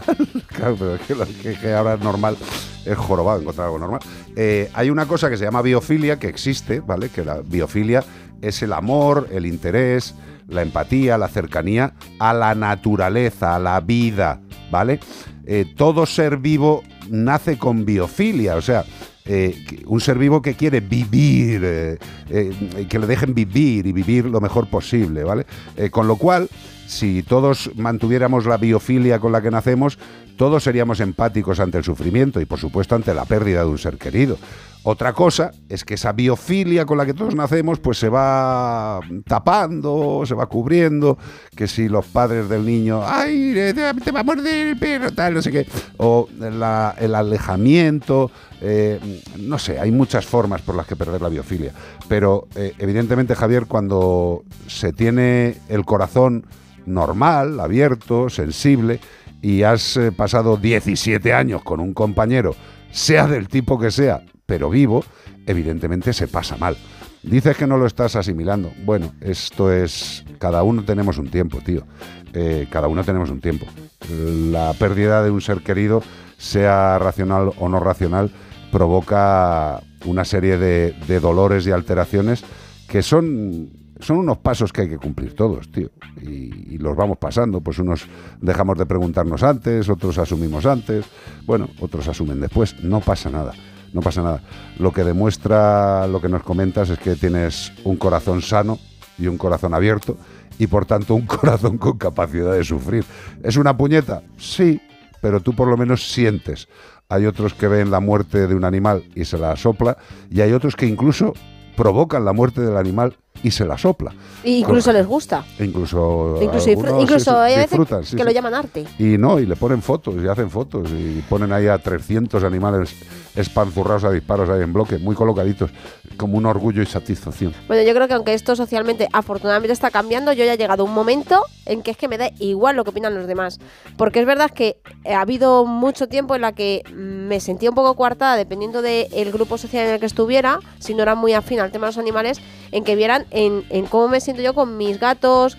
claro, pero es que ahora es normal es jorobado encontrar algo normal. Eh, hay una cosa que se llama biofilia, que existe, ¿vale? Que la biofilia es el amor, el interés, la empatía, la cercanía a la naturaleza, a la vida, ¿vale? Eh, todo ser vivo nace con biofilia, o sea, eh, un ser vivo que quiere vivir, eh, eh, que le dejen vivir y vivir lo mejor posible, ¿vale? Eh, con lo cual, si todos mantuviéramos la biofilia con la que nacemos, todos seríamos empáticos ante el sufrimiento y, por supuesto, ante la pérdida de un ser querido. Otra cosa es que esa biofilia con la que todos nacemos, pues se va tapando, se va cubriendo, que si los padres del niño, ay, eh, te va a morder el perro, tal, no sé qué, o el alejamiento, eh, no sé, hay muchas formas por las que perder la biofilia. Pero eh, evidentemente, Javier, cuando se tiene el corazón normal, abierto, sensible, y has pasado 17 años con un compañero, sea del tipo que sea, pero vivo, evidentemente se pasa mal. Dices que no lo estás asimilando. Bueno, esto es. Cada uno tenemos un tiempo, tío. Eh, cada uno tenemos un tiempo. La pérdida de un ser querido, sea racional o no racional, provoca una serie de, de dolores y alteraciones que son, son unos pasos que hay que cumplir todos, tío. Y, y los vamos pasando. Pues unos dejamos de preguntarnos antes, otros asumimos antes, bueno, otros asumen después. No pasa nada. No pasa nada. Lo que demuestra lo que nos comentas es que tienes un corazón sano y un corazón abierto y por tanto un corazón con capacidad de sufrir. ¿Es una puñeta? Sí, pero tú por lo menos sientes. Hay otros que ven la muerte de un animal y se la sopla y hay otros que incluso provocan la muerte del animal y se la sopla. Y incluso les gusta. E incluso Incluso, algunos incluso sí, hay veces que sí. lo llaman arte. Y no, y le ponen fotos, y hacen fotos, y ponen ahí a 300 animales espanzurrados a disparos ahí en bloque, muy colocaditos, como un orgullo y satisfacción. Bueno, yo creo que aunque esto socialmente afortunadamente está cambiando, yo ya he llegado a un momento en que es que me da igual lo que opinan los demás. Porque es verdad que ha habido mucho tiempo en la que me sentía un poco coartada dependiendo del grupo social en el que estuviera, si no era muy afín al tema de los animales, en que vieran en, en cómo me siento yo con mis gatos,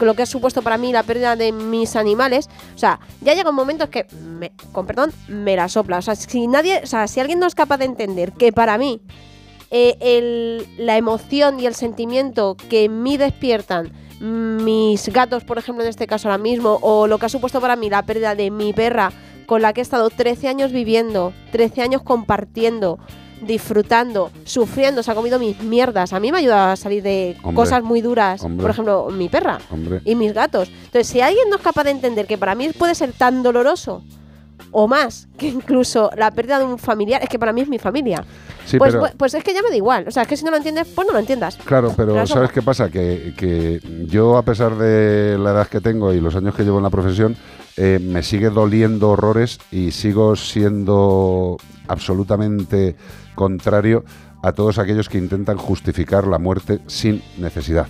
lo que ha supuesto para mí la pérdida de mis animales. O sea, ya llega un momento en que, me- con perdón, me la sopla. O sea, si nadie, o sea, si alguien no es capaz de entender que para mí eh, la emoción y el sentimiento que en mí despiertan mis gatos, por ejemplo, en este caso ahora mismo, o lo que ha supuesto para mí la pérdida de mi perra, con la que he estado 13 años viviendo, 13 años compartiendo, disfrutando, sufriendo, se ha comido mis mierdas. A mí me ha ayudado a salir de Hombre, cosas muy duras, hombre. por ejemplo, mi perra Hombre. y mis gatos. Entonces, si alguien no es capaz de entender que para mí puede ser tan doloroso o más que incluso la pérdida de un familiar, es que para mí es mi familia. Sí, pues, pero- pues, pues es que ya me da igual. O sea, es que si no lo entiendes, pues no lo entiendas. Claro, pero ¿sabes qué pasa? Que, que yo, a pesar de la edad que tengo y los años que llevo en la profesión, eh, me sigue doliendo horrores y sigo siendo absolutamente contrario a todos aquellos que intentan justificar la muerte sin necesidad.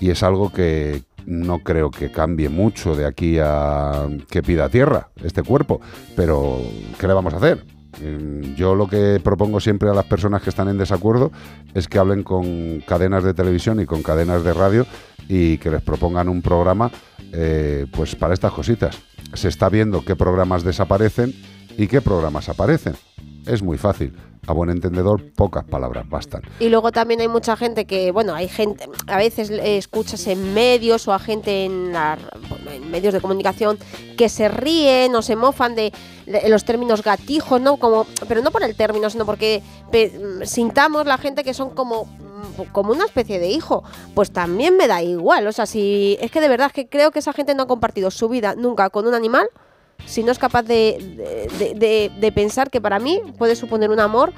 Y es algo que no creo que cambie mucho de aquí a que pida tierra este cuerpo, pero ¿qué le vamos a hacer? Mm, Yo lo que propongo siempre a las personas que están en desacuerdo es que hablen con cadenas de televisión y con cadenas de radio y que les propongan un programa eh, pues para estas cositas. Se está viendo qué programas desaparecen y qué programas aparecen. Es muy fácil. A buen entendedor, pocas palabras bastan. Y luego también hay mucha gente que, bueno, hay gente, a veces escuchas en medios o a gente en, medios de comunicación que se ríen o se mofan de, los términos gatijos, ¿no? Como, pero no por el término, sino porque sintamos la gente que son como como una especie de hijo, pues también me da igual. O sea, si es que de verdad que creo que esa gente no ha compartido su vida nunca con un animal, si no es capaz de, de- de- de pensar que para mí puede suponer un amor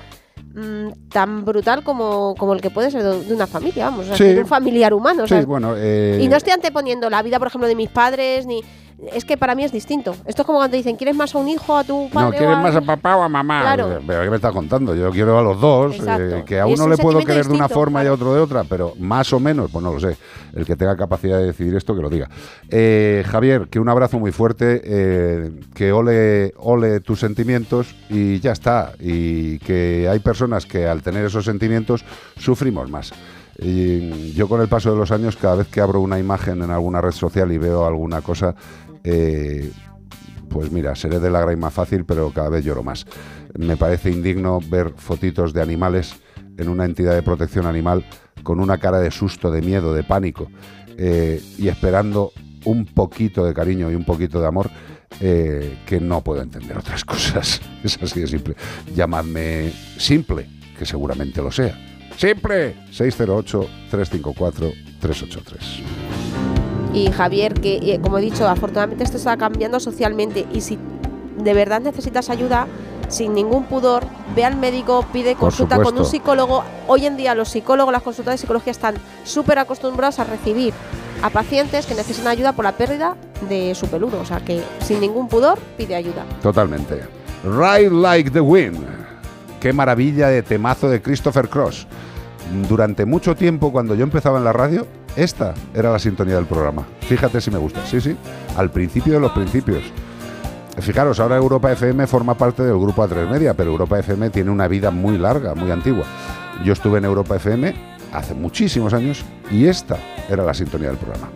mm, tan brutal como, como el que puede ser de, una familia, vamos, o sea, Sí. de un familiar humano. Sí, bueno, eh, y no estoy anteponiendo la vida, por ejemplo, de mis padres, ni... Es que para mí es distinto. Esto es como cuando te dicen, ¿quieres más a un hijo, a tu padre? No, o ¿quieres a- más a papá o a mamá? Claro. Pero ¿qué me estás contando? Yo quiero a los dos, eh, que a uno un le puedo querer de una forma y a otro de otra, pero más o menos, pues no lo sé. El que tenga capacidad de decidir esto, que lo diga. Eh, Javier, que un abrazo muy fuerte, eh, que ole, ole tus sentimientos y ya está. Y que hay personas que al tener esos sentimientos sufrimos más. Y yo con el paso de los años, cada vez que abro una imagen en alguna red social y veo alguna cosa, eh, pues mira, seré de la grima fácil, pero cada vez lloro más. Me parece indigno ver fotitos de animales en una entidad de protección animal con una cara de susto, de miedo, de pánico eh, y esperando un poquito de cariño y un poquito de amor eh, que no puedo entender otras cosas. Es así de simple. Llamadme simple, que seguramente lo sea. Simple 608-354-383. Y Javier, que eh, como he dicho, afortunadamente esto está cambiando socialmente y si de verdad necesitas ayuda, sin ningún pudor, ve al médico, pide consulta con un psicólogo. Hoy en día los psicólogos, las consultas de psicología están súper acostumbrados a recibir a pacientes que necesitan ayuda por la pérdida de su peludo. O sea que sin ningún pudor pide ayuda. Totalmente. Ride Like the Wind. Qué maravilla de temazo de Christopher Cross. Durante mucho tiempo, cuando yo empezaba en la radio, esta era la sintonía del programa. Fíjate si me gusta. Sí, sí. Al principio de los principios. Fijaros, ahora Europa FM forma parte del grupo A3 Media, pero Europa FM tiene una vida muy larga, muy antigua. Yo estuve en Europa FM hace muchísimos años y esta era la sintonía del programa.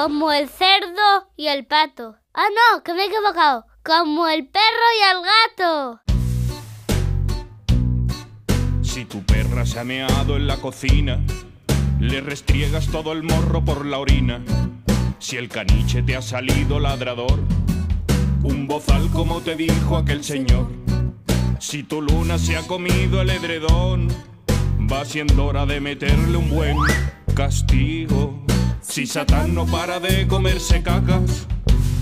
Como el cerdo y el pato. Ah, no, que me he equivocado. Como el perro y el gato. Si tu perra se ha meado en la cocina, le restriegas todo el morro por la orina. Si el caniche te ha salido ladrador, un bozal como te dijo aquel señor. Si tu luna se ha comido el edredón, va siendo hora de meterle un buen castigo. Si Satán no para de comerse cacas,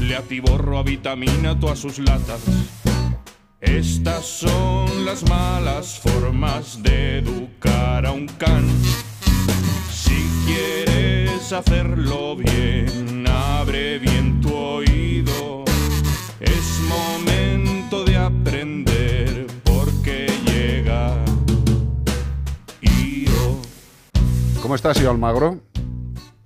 le atiborro a vitamina todas sus latas. Estas son las malas formas de educar a un can. Si quieres hacerlo bien, abre bien tu oído. Es momento de aprender porque llega Io. ¿Cómo estás, Io Almagro?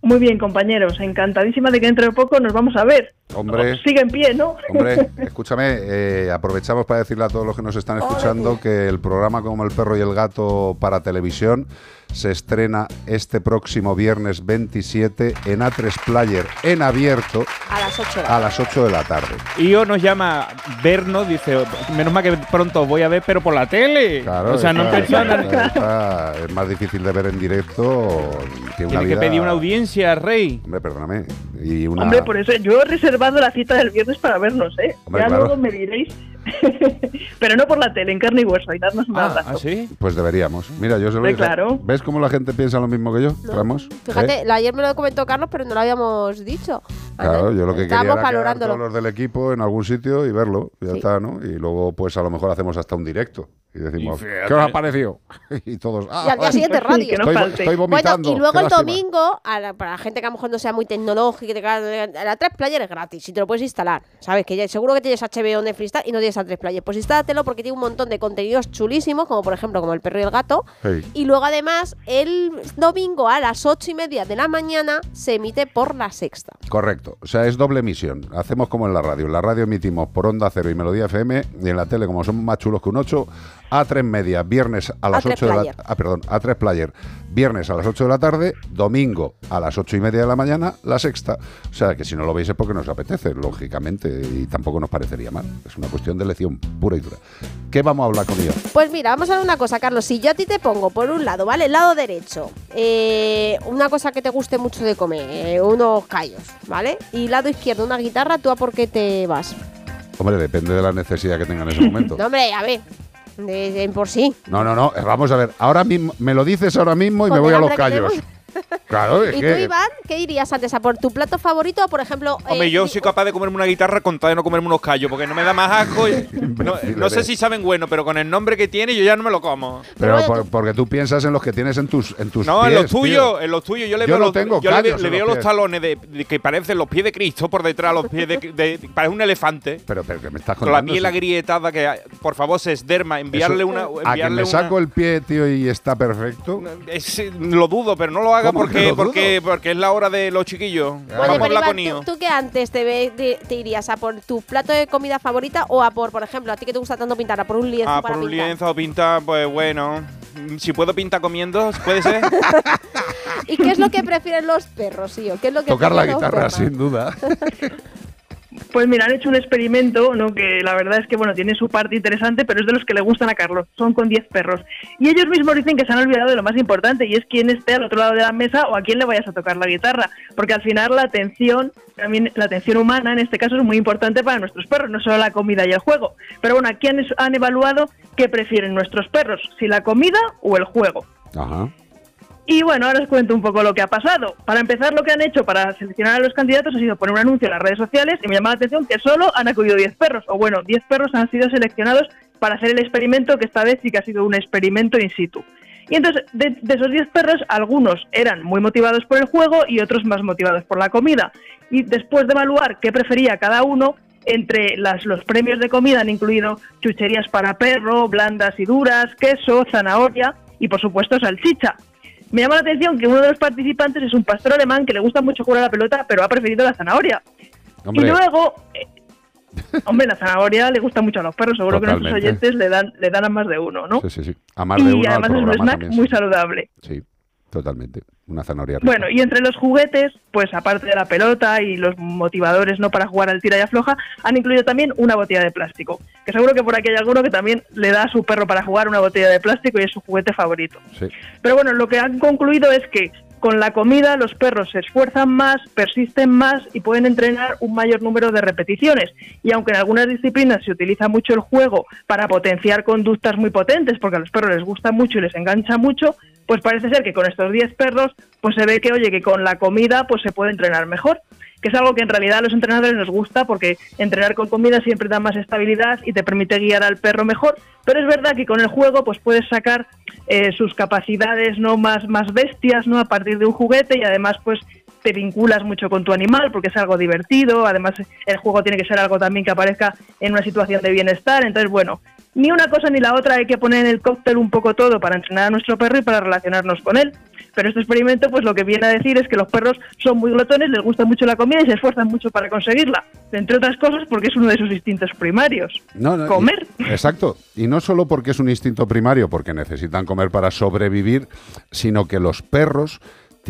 Muy bien, compañeros. Encantadísima de que dentro de poco nos vamos a ver. Hombre. Sigue en pie, ¿no? Hombre, escúchame, eh, aprovechamos para decirle a todos los que nos están escuchando que el programa como El perro y el gato para televisión se estrena este próximo viernes 27 en A3 Player en abierto A las 8 a las 8 de la tarde. Io nos llama vernos, dice, menos mal que pronto voy a ver, pero por la tele. Claro, o sea, no en está- es más difícil de ver en directo que una Tiene que pedir una audiencia, Rey. Hombre, perdóname. Y una... Hombre, por eso yo he reservado la cita del viernes para vernos, ¿eh? Hombre, ya claro. luego me diréis. Pero no por la tele, en carne y hueso, y darnos un abrazo. Pues deberíamos. Mira, yo se lo dije. claro. ¿Ves cómo la gente piensa lo mismo que yo? Ramos? Fíjate, ¿Eh? ayer me lo comentó Carlos, pero no lo habíamos dicho. Claro, yo lo que quería Estábamos era quedar valorándolo. todos los del equipo en algún sitio y verlo, y ya Sí. está, ¿no? Y luego, pues a lo mejor hacemos hasta un directo y decimos, Y. ¿qué os ha parecido? y todos, ah, Y al día siguiente radio. estoy, estoy vomitando. Bueno, y luego el lástima". domingo, a la- para la gente que a lo mejor no sea muy tecnológica, la 3 Player es gratis y te lo puedes instalar. ¿Sabes? Que ya- seguro que tienes HBO, Netflix y no tienes a 3 Player. Pues instálatelo porque tiene un montón de contenidos chulísimos, como por ejemplo como el perro y el gato. Hey. Y luego además, el domingo a las 8 y media de la mañana se emite por la sexta. Correcto, o sea, es doble emisión. Hacemos como en la radio. En la radio emitimos por Onda Cero y Melodía FM, y en la tele, como somos más chulos que un 8, A3 Media, viernes a las A3 8 de la. Ah, perdón, A3 Player, viernes a las 8 de la tarde, domingo a las 8 y media de la mañana, la sexta. O sea, que si no lo veis es porque nos apetece, lógicamente, y tampoco nos parecería mal. Es una cuestión de elección pura y dura. ¿Qué vamos a hablar con ellos? Pues mira, vamos a ver una cosa, Carlos. Si yo a ti te pongo por un lado, ¿vale? El lado derecho, eh, una cosa que te guste mucho de comer, eh, unos callos, ¿vale? Y lado izquierdo, una guitarra, ¿tú a por qué te vas? Hombre, depende de la necesidad que tenga en ese momento. No, hombre, a ver, de, de por sí. No, no, no, eh, vamos a ver. Ahora mismo, me lo dices ahora mismo y me voy a los callos. Claro, es ¿Y tú. Iván, qué dirías antes? ¿A por tu plato favorito o, por ejemplo... Hombre, eh, yo soy capaz de comerme una guitarra con tal de no comerme unos callos, porque no me da más asco. y- no, no sé si saben bueno, pero con el nombre que tiene yo ya no me lo como. Pero por- porque tú piensas en los que tienes en tus, en tus No, en los tuyos, en los tuyos. Yo le Yo veo, no los, tengo yo le veo, callos le en veo los los pies. talones de, de que parecen los pies de Cristo por detrás, los pies de, de- parece un elefante. Pero, pero que me estás Con la contando. piel agrietada que, por favor, se esderma. Enviarle Eso- una. A que me una- saco el pie, tío, y está perfecto. Es- lo dudo, pero no lo haga ¿Cómo que porque, porque, porque es la hora de los chiquillos. Oye, Vamos a pero hablar Iván. ¿tú, tú qué antes te, ve- te, te irías? ¿A por tu plato de comida favorita o a por, por ejemplo, a ti que te gusta tanto pintar, a por un lienzo Ah, para por un pintar? lienzo o pintar, pues bueno. Mm, Si puedo pintar comiendo, puede ser. ¿Y qué es lo que prefieren los perros, Io? ¿Qué es lo que Tocar la guitarra, sin duda. Pues mira, han hecho un experimento, ¿no? Que la verdad es que, bueno, tiene su parte interesante, pero es de los que le gustan a Carlos. Son con 10 perros. Y ellos mismos dicen que se han olvidado de lo más importante, y es quién esté al otro lado de la mesa o a quién le vayas a tocar la guitarra. Porque al final la atención, también la atención humana en este caso es muy importante para nuestros perros, no solo la comida y el juego. Pero bueno, aquí han, han evaluado qué prefieren nuestros perros, si la comida o el juego. Ajá. Y bueno, ahora os cuento un poco lo que ha pasado. Para empezar, lo que han hecho para seleccionar a los candidatos ha sido poner un anuncio en las redes sociales y me llama la atención que solo han acudido 10 perros, o bueno, 10 perros han sido seleccionados para hacer el experimento, que esta vez sí que ha sido un experimento in situ. Y entonces, de, esos 10 perros, algunos eran muy motivados por el juego y otros más motivados por la comida. Y después de evaluar qué prefería cada uno, entre los premios de comida han incluido chucherías para perro, blandas y duras, queso, zanahoria y por supuesto salchicha. Me llama la atención que uno de los participantes es un pastor alemán que le gusta mucho jugar a la pelota, pero ha preferido la zanahoria. Hombre. Y luego, eh, hombre, la zanahoria le gusta mucho a los perros, seguro que nuestros Totalmente. oyentes le dan, le dan a más de uno, ¿no? Sí, sí, sí. A más de y uno además es un snack también, muy sí. saludable. Sí. Totalmente. Una zanahoria rica. Bueno, y entre los juguetes, pues aparte de la pelota y los motivadores no para jugar al tira y afloja, han incluido también una botella de plástico. Que seguro que por aquí hay alguno que también le da a su perro para jugar una botella de plástico y es su juguete favorito. Sí. Pero bueno, lo que han concluido es que con la comida los perros se esfuerzan más, persisten más y pueden entrenar un mayor número de repeticiones. Y aunque en algunas disciplinas se utiliza mucho el juego para potenciar conductas muy potentes, porque a los perros les gusta mucho y les engancha mucho, pues parece ser que con estos 10 perros pues se ve que, oye, que con la comida pues se puede entrenar mejor que es algo que en realidad a los entrenadores nos gusta porque entrenar con comida siempre da más estabilidad y te permite guiar al perro mejor, pero es verdad que con el juego pues puedes sacar eh, sus capacidades no más, más bestias no a partir de un juguete y además pues te vinculas mucho con tu animal porque es algo divertido, además el juego tiene que ser algo también que aparezca en una situación de bienestar, entonces bueno, ni una cosa ni la otra hay que poner en el cóctel un poco todo para entrenar a nuestro perro y para relacionarnos con él. Pero este experimento, pues lo que viene a decir es que los perros son muy glotones, les gusta mucho la comida y se esfuerzan mucho para conseguirla. Entre otras cosas porque es uno de sus instintos primarios. No, no, Comer. y- exacto. Y no solo porque es un instinto primario, porque necesitan comer para sobrevivir, sino que los perros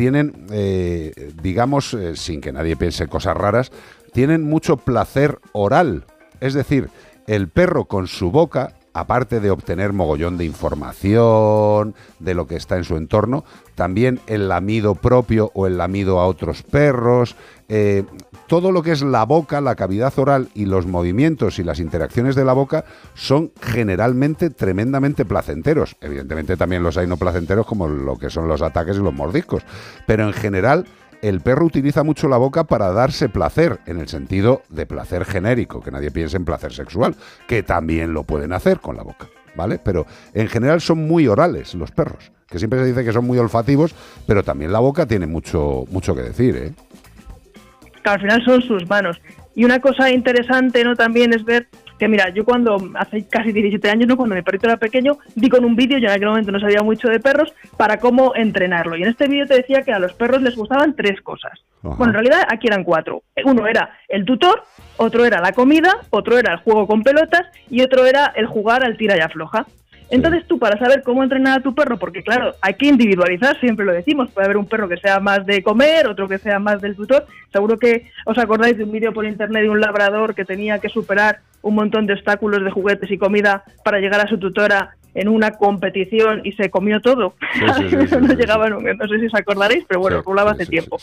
tienen, eh, digamos, eh, sin que nadie piense cosas raras, tienen mucho placer oral. Es decir, el perro con su boca, aparte de obtener mogollón de información de lo que está en su entorno, también el lamido propio o el lamido a otros perros, eh, todo lo que es la boca, la cavidad oral y los movimientos y las interacciones de la boca son generalmente tremendamente placenteros. Evidentemente también los hay no placenteros como lo que son los ataques y los mordiscos, pero en general el perro utiliza mucho la boca para darse placer, en el sentido de placer genérico, que nadie piense en placer sexual, que también lo pueden hacer con la boca, ¿vale? Pero en general son muy orales los perros, que siempre se dice que son muy olfativos, pero también la boca tiene mucho, mucho que decir, ¿eh? Que al final son sus manos. Y una cosa interesante no también es ver que, mira, yo cuando hace casi 17 años, ¿no? cuando mi perrito era pequeño, di con un vídeo, yo en aquel momento no sabía mucho de perros, para cómo entrenarlo. Y en este vídeo te decía que a los perros les gustaban tres cosas. Bueno, en realidad aquí eran cuatro. Uno era el tutor, otro era la comida, otro era el juego con pelotas y otro era el jugar al tira y afloja. Entonces tú para saber cómo entrenar a tu perro, porque claro, hay que individualizar, siempre lo decimos, puede haber un perro que sea más de comer, otro que sea más del tutor. Seguro que os acordáis de un vídeo por internet de un labrador que tenía que superar un montón de obstáculos de juguetes y comida para llegar a su tutora en una competición y se comió todo. sí, sí, sí, no llegaba no sé si os acordaréis, pero bueno, rulaba hace tiempo.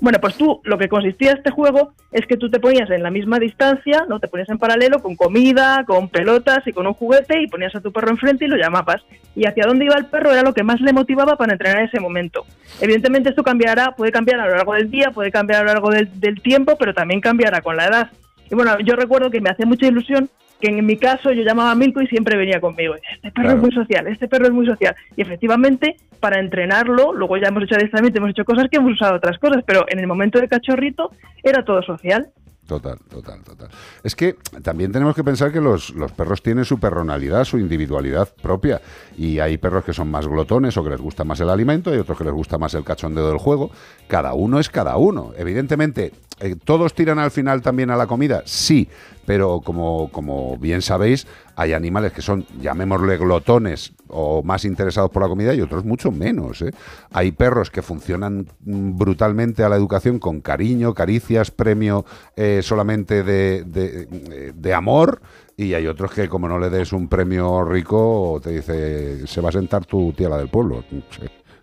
Bueno, pues tú, lo que consistía este juego es que tú te ponías en la misma distancia, ¿no? Te ponías en paralelo con comida, con pelotas y con un juguete y ponías a tu perro enfrente y lo llamabas. Y hacia dónde iba el perro era lo que más le motivaba para entrenar en ese momento. Evidentemente esto cambiará, puede cambiar a lo largo del día, puede cambiar a lo largo del, del tiempo, pero también cambiará con la edad. Y bueno, yo recuerdo que me hacía mucha ilusión que en mi caso yo llamaba a Milko y siempre venía conmigo. Este perro Claro. es muy social, este perro es muy social. Y efectivamente, para entrenarlo, luego ya hemos hecho adiestramiento, hemos hecho cosas que hemos usado otras cosas, pero en el momento de cachorrito era todo social. Total, total, total. Es que también tenemos que pensar que los, los perros tienen su personalidad, su individualidad propia. Y hay perros que son más glotones o que les gusta más el alimento, y otros que les gusta más el cachondeo del juego. Cada uno es cada uno. Evidentemente, eh, ¿todos tiran al final también a la comida? Sí, pero como, como bien sabéis, hay animales que son, llamémosle glotones o más interesados por la comida y otros mucho menos. ¿eh? Hay perros que funcionan brutalmente a la educación con cariño, caricias, premio eh, solamente de, de- eh, de amor. Y hay otros que como no le des un premio rico, te dice, se va a sentar tu tía la del pueblo.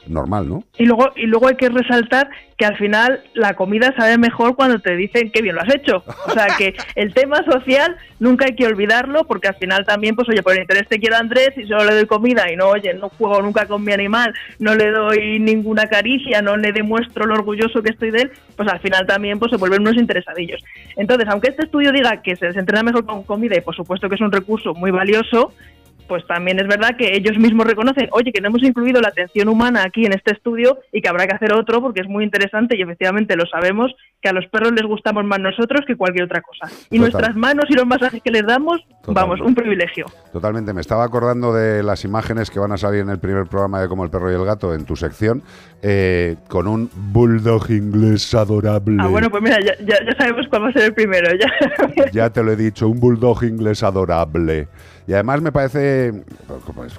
Normal, ¿no? Y luego, y luego hay que resaltar que al final la comida sabe mejor cuando te dicen que bien lo has hecho. O sea que el tema social nunca hay que olvidarlo porque al final también, pues oye, por el interés te quiero a Andrés y solo le doy comida y no, oye, no juego nunca con mi animal, no le doy ninguna caricia, no le demuestro lo orgulloso que estoy de él, pues al final también pues se vuelven unos interesadillos. Entonces, aunque este estudio diga que se les entrena mejor con comida y por supuesto que es un recurso muy valioso, pues también es verdad que ellos mismos reconocen, oye, que no hemos incluido la atención humana aquí en este estudio y que habrá que hacer otro porque es muy interesante y efectivamente lo sabemos que a los perros les gustamos más nosotros que cualquier otra cosa. Y Total. nuestras manos y los masajes que les damos, vamos, un privilegio. Totalmente, me estaba acordando de las imágenes que van a salir en el primer programa de Como el perro y el gato en tu sección, eh, con un bulldog inglés adorable. Ah, bueno, pues mira, ya, ya, ya sabemos cuál va a ser el primero. Ya. Ya te lo he dicho, un bulldog inglés adorable. Y además me parece,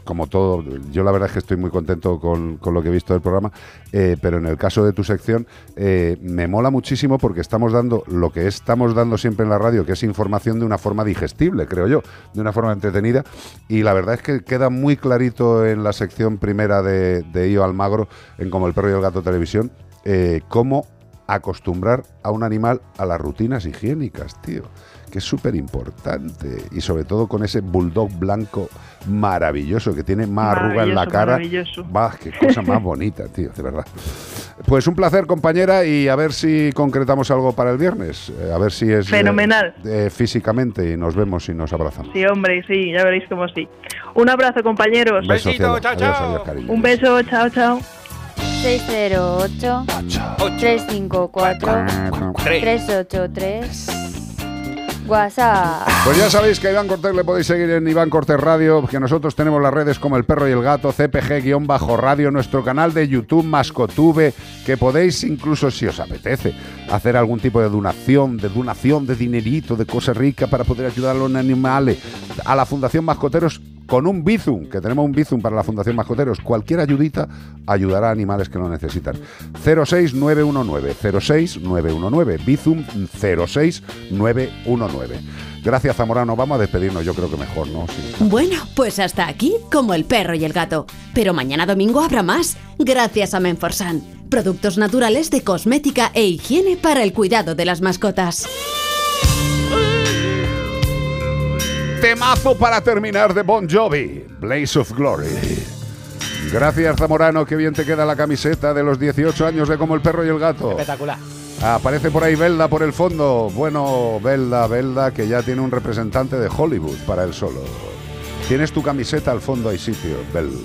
como todo, yo la verdad es que estoy muy contento con, con lo que he visto del programa, eh, pero en el caso de tu sección eh, me mola muchísimo porque estamos dando lo que estamos dando siempre en la radio, que es información de una forma digestible, creo yo, de una forma entretenida. Y la verdad es que queda muy clarito en la sección primera de, de Io Almagro, en Como el perro y el gato televisión, eh, cómo acostumbrar a un animal a las rutinas higiénicas, tío, que es súper importante. Y sobre todo con ese bulldog blanco maravilloso que tiene más arruga en la cara. maravilloso. Va, qué cosa más bonita, tío, de verdad. Pues un placer, compañera, y a ver si concretamos algo para el viernes. Eh, a ver si es. eh, Fenomenal. eh, físicamente y nos vemos y nos abrazamos. Sí, hombre, sí, ya veréis cómo sí. Un abrazo, compañeros. Un beso, cielo. Adiós, adiós, cariño. Un beso, chao, chao. 608 354 383 WhatsApp. Pues ya sabéis que a Iván Cortés le podéis seguir en Iván Cortés Radio, que nosotros tenemos las redes como El Perro y el Gato, CPG-Radio, nuestro canal de YouTube, Mascotube, que podéis incluso, si os apetece, hacer algún tipo de donación, de donación de dinerito, de cosas ricas para poder ayudar a los animales, a la Fundación Mascoteros con un Bizum, que tenemos un Bizum para la Fundación Mascoteros. Cualquier ayudita ayudará a animales que lo necesitan. 06919, 06919, Bizum 06919. Gracias, Zamorano. Vamos a despedirnos, yo creo que mejor, ¿no? Bueno, pues hasta aquí, como el perro y el gato. Pero mañana domingo habrá más, gracias a Menforsan. Productos naturales de cosmética e higiene para el cuidado de las mascotas. Temazo para terminar de Bon Jovi, Blaze of Glory. Gracias, Zamorano, que bien te queda la camiseta de los 18 años de Como el Perro y el Gato. Espectacular. Aparece por ahí Belda por el fondo. Bueno, Belda, Belda, que ya tiene un representante de Hollywood para él solo. Tienes tu camiseta al fondo, hay sitio, Belda.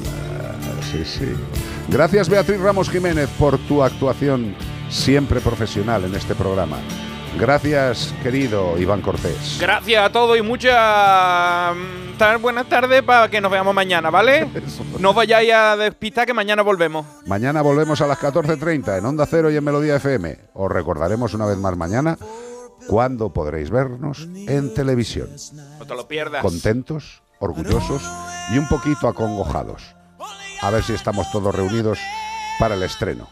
Sí, sí. Gracias, Beatriz Ramos Jiménez, por tu actuación siempre profesional en este programa. Gracias, querido Iván Cortés. Gracias a todos y muchas mm, buenas tardes para que nos veamos mañana, ¿vale? No vayáis a despistar que mañana volvemos. Mañana volvemos a las 14.30 en Onda Cero y en Melodía FM. Os recordaremos una vez más mañana cuándo podréis vernos en televisión. No te lo pierdas. Contentos, orgullosos y un poquito acongojados. A ver si estamos todos reunidos para el estreno.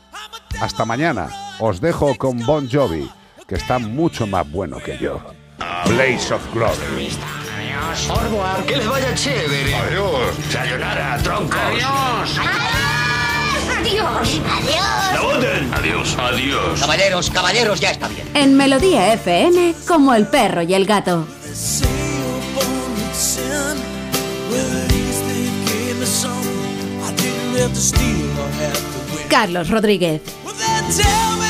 Hasta mañana. Os dejo con Bon Jovi, que está mucho más bueno que yo. Blaze of Glory. Orwar, que les vaya chévere. Adiós. Sayonara, troncos. Adiós. Adiós. Adiós. Adiós. Adiós. Caballeros, caballeros, ya está bien. En Melodía FM, como el perro y el gato. Carlos Rodríguez. Tell me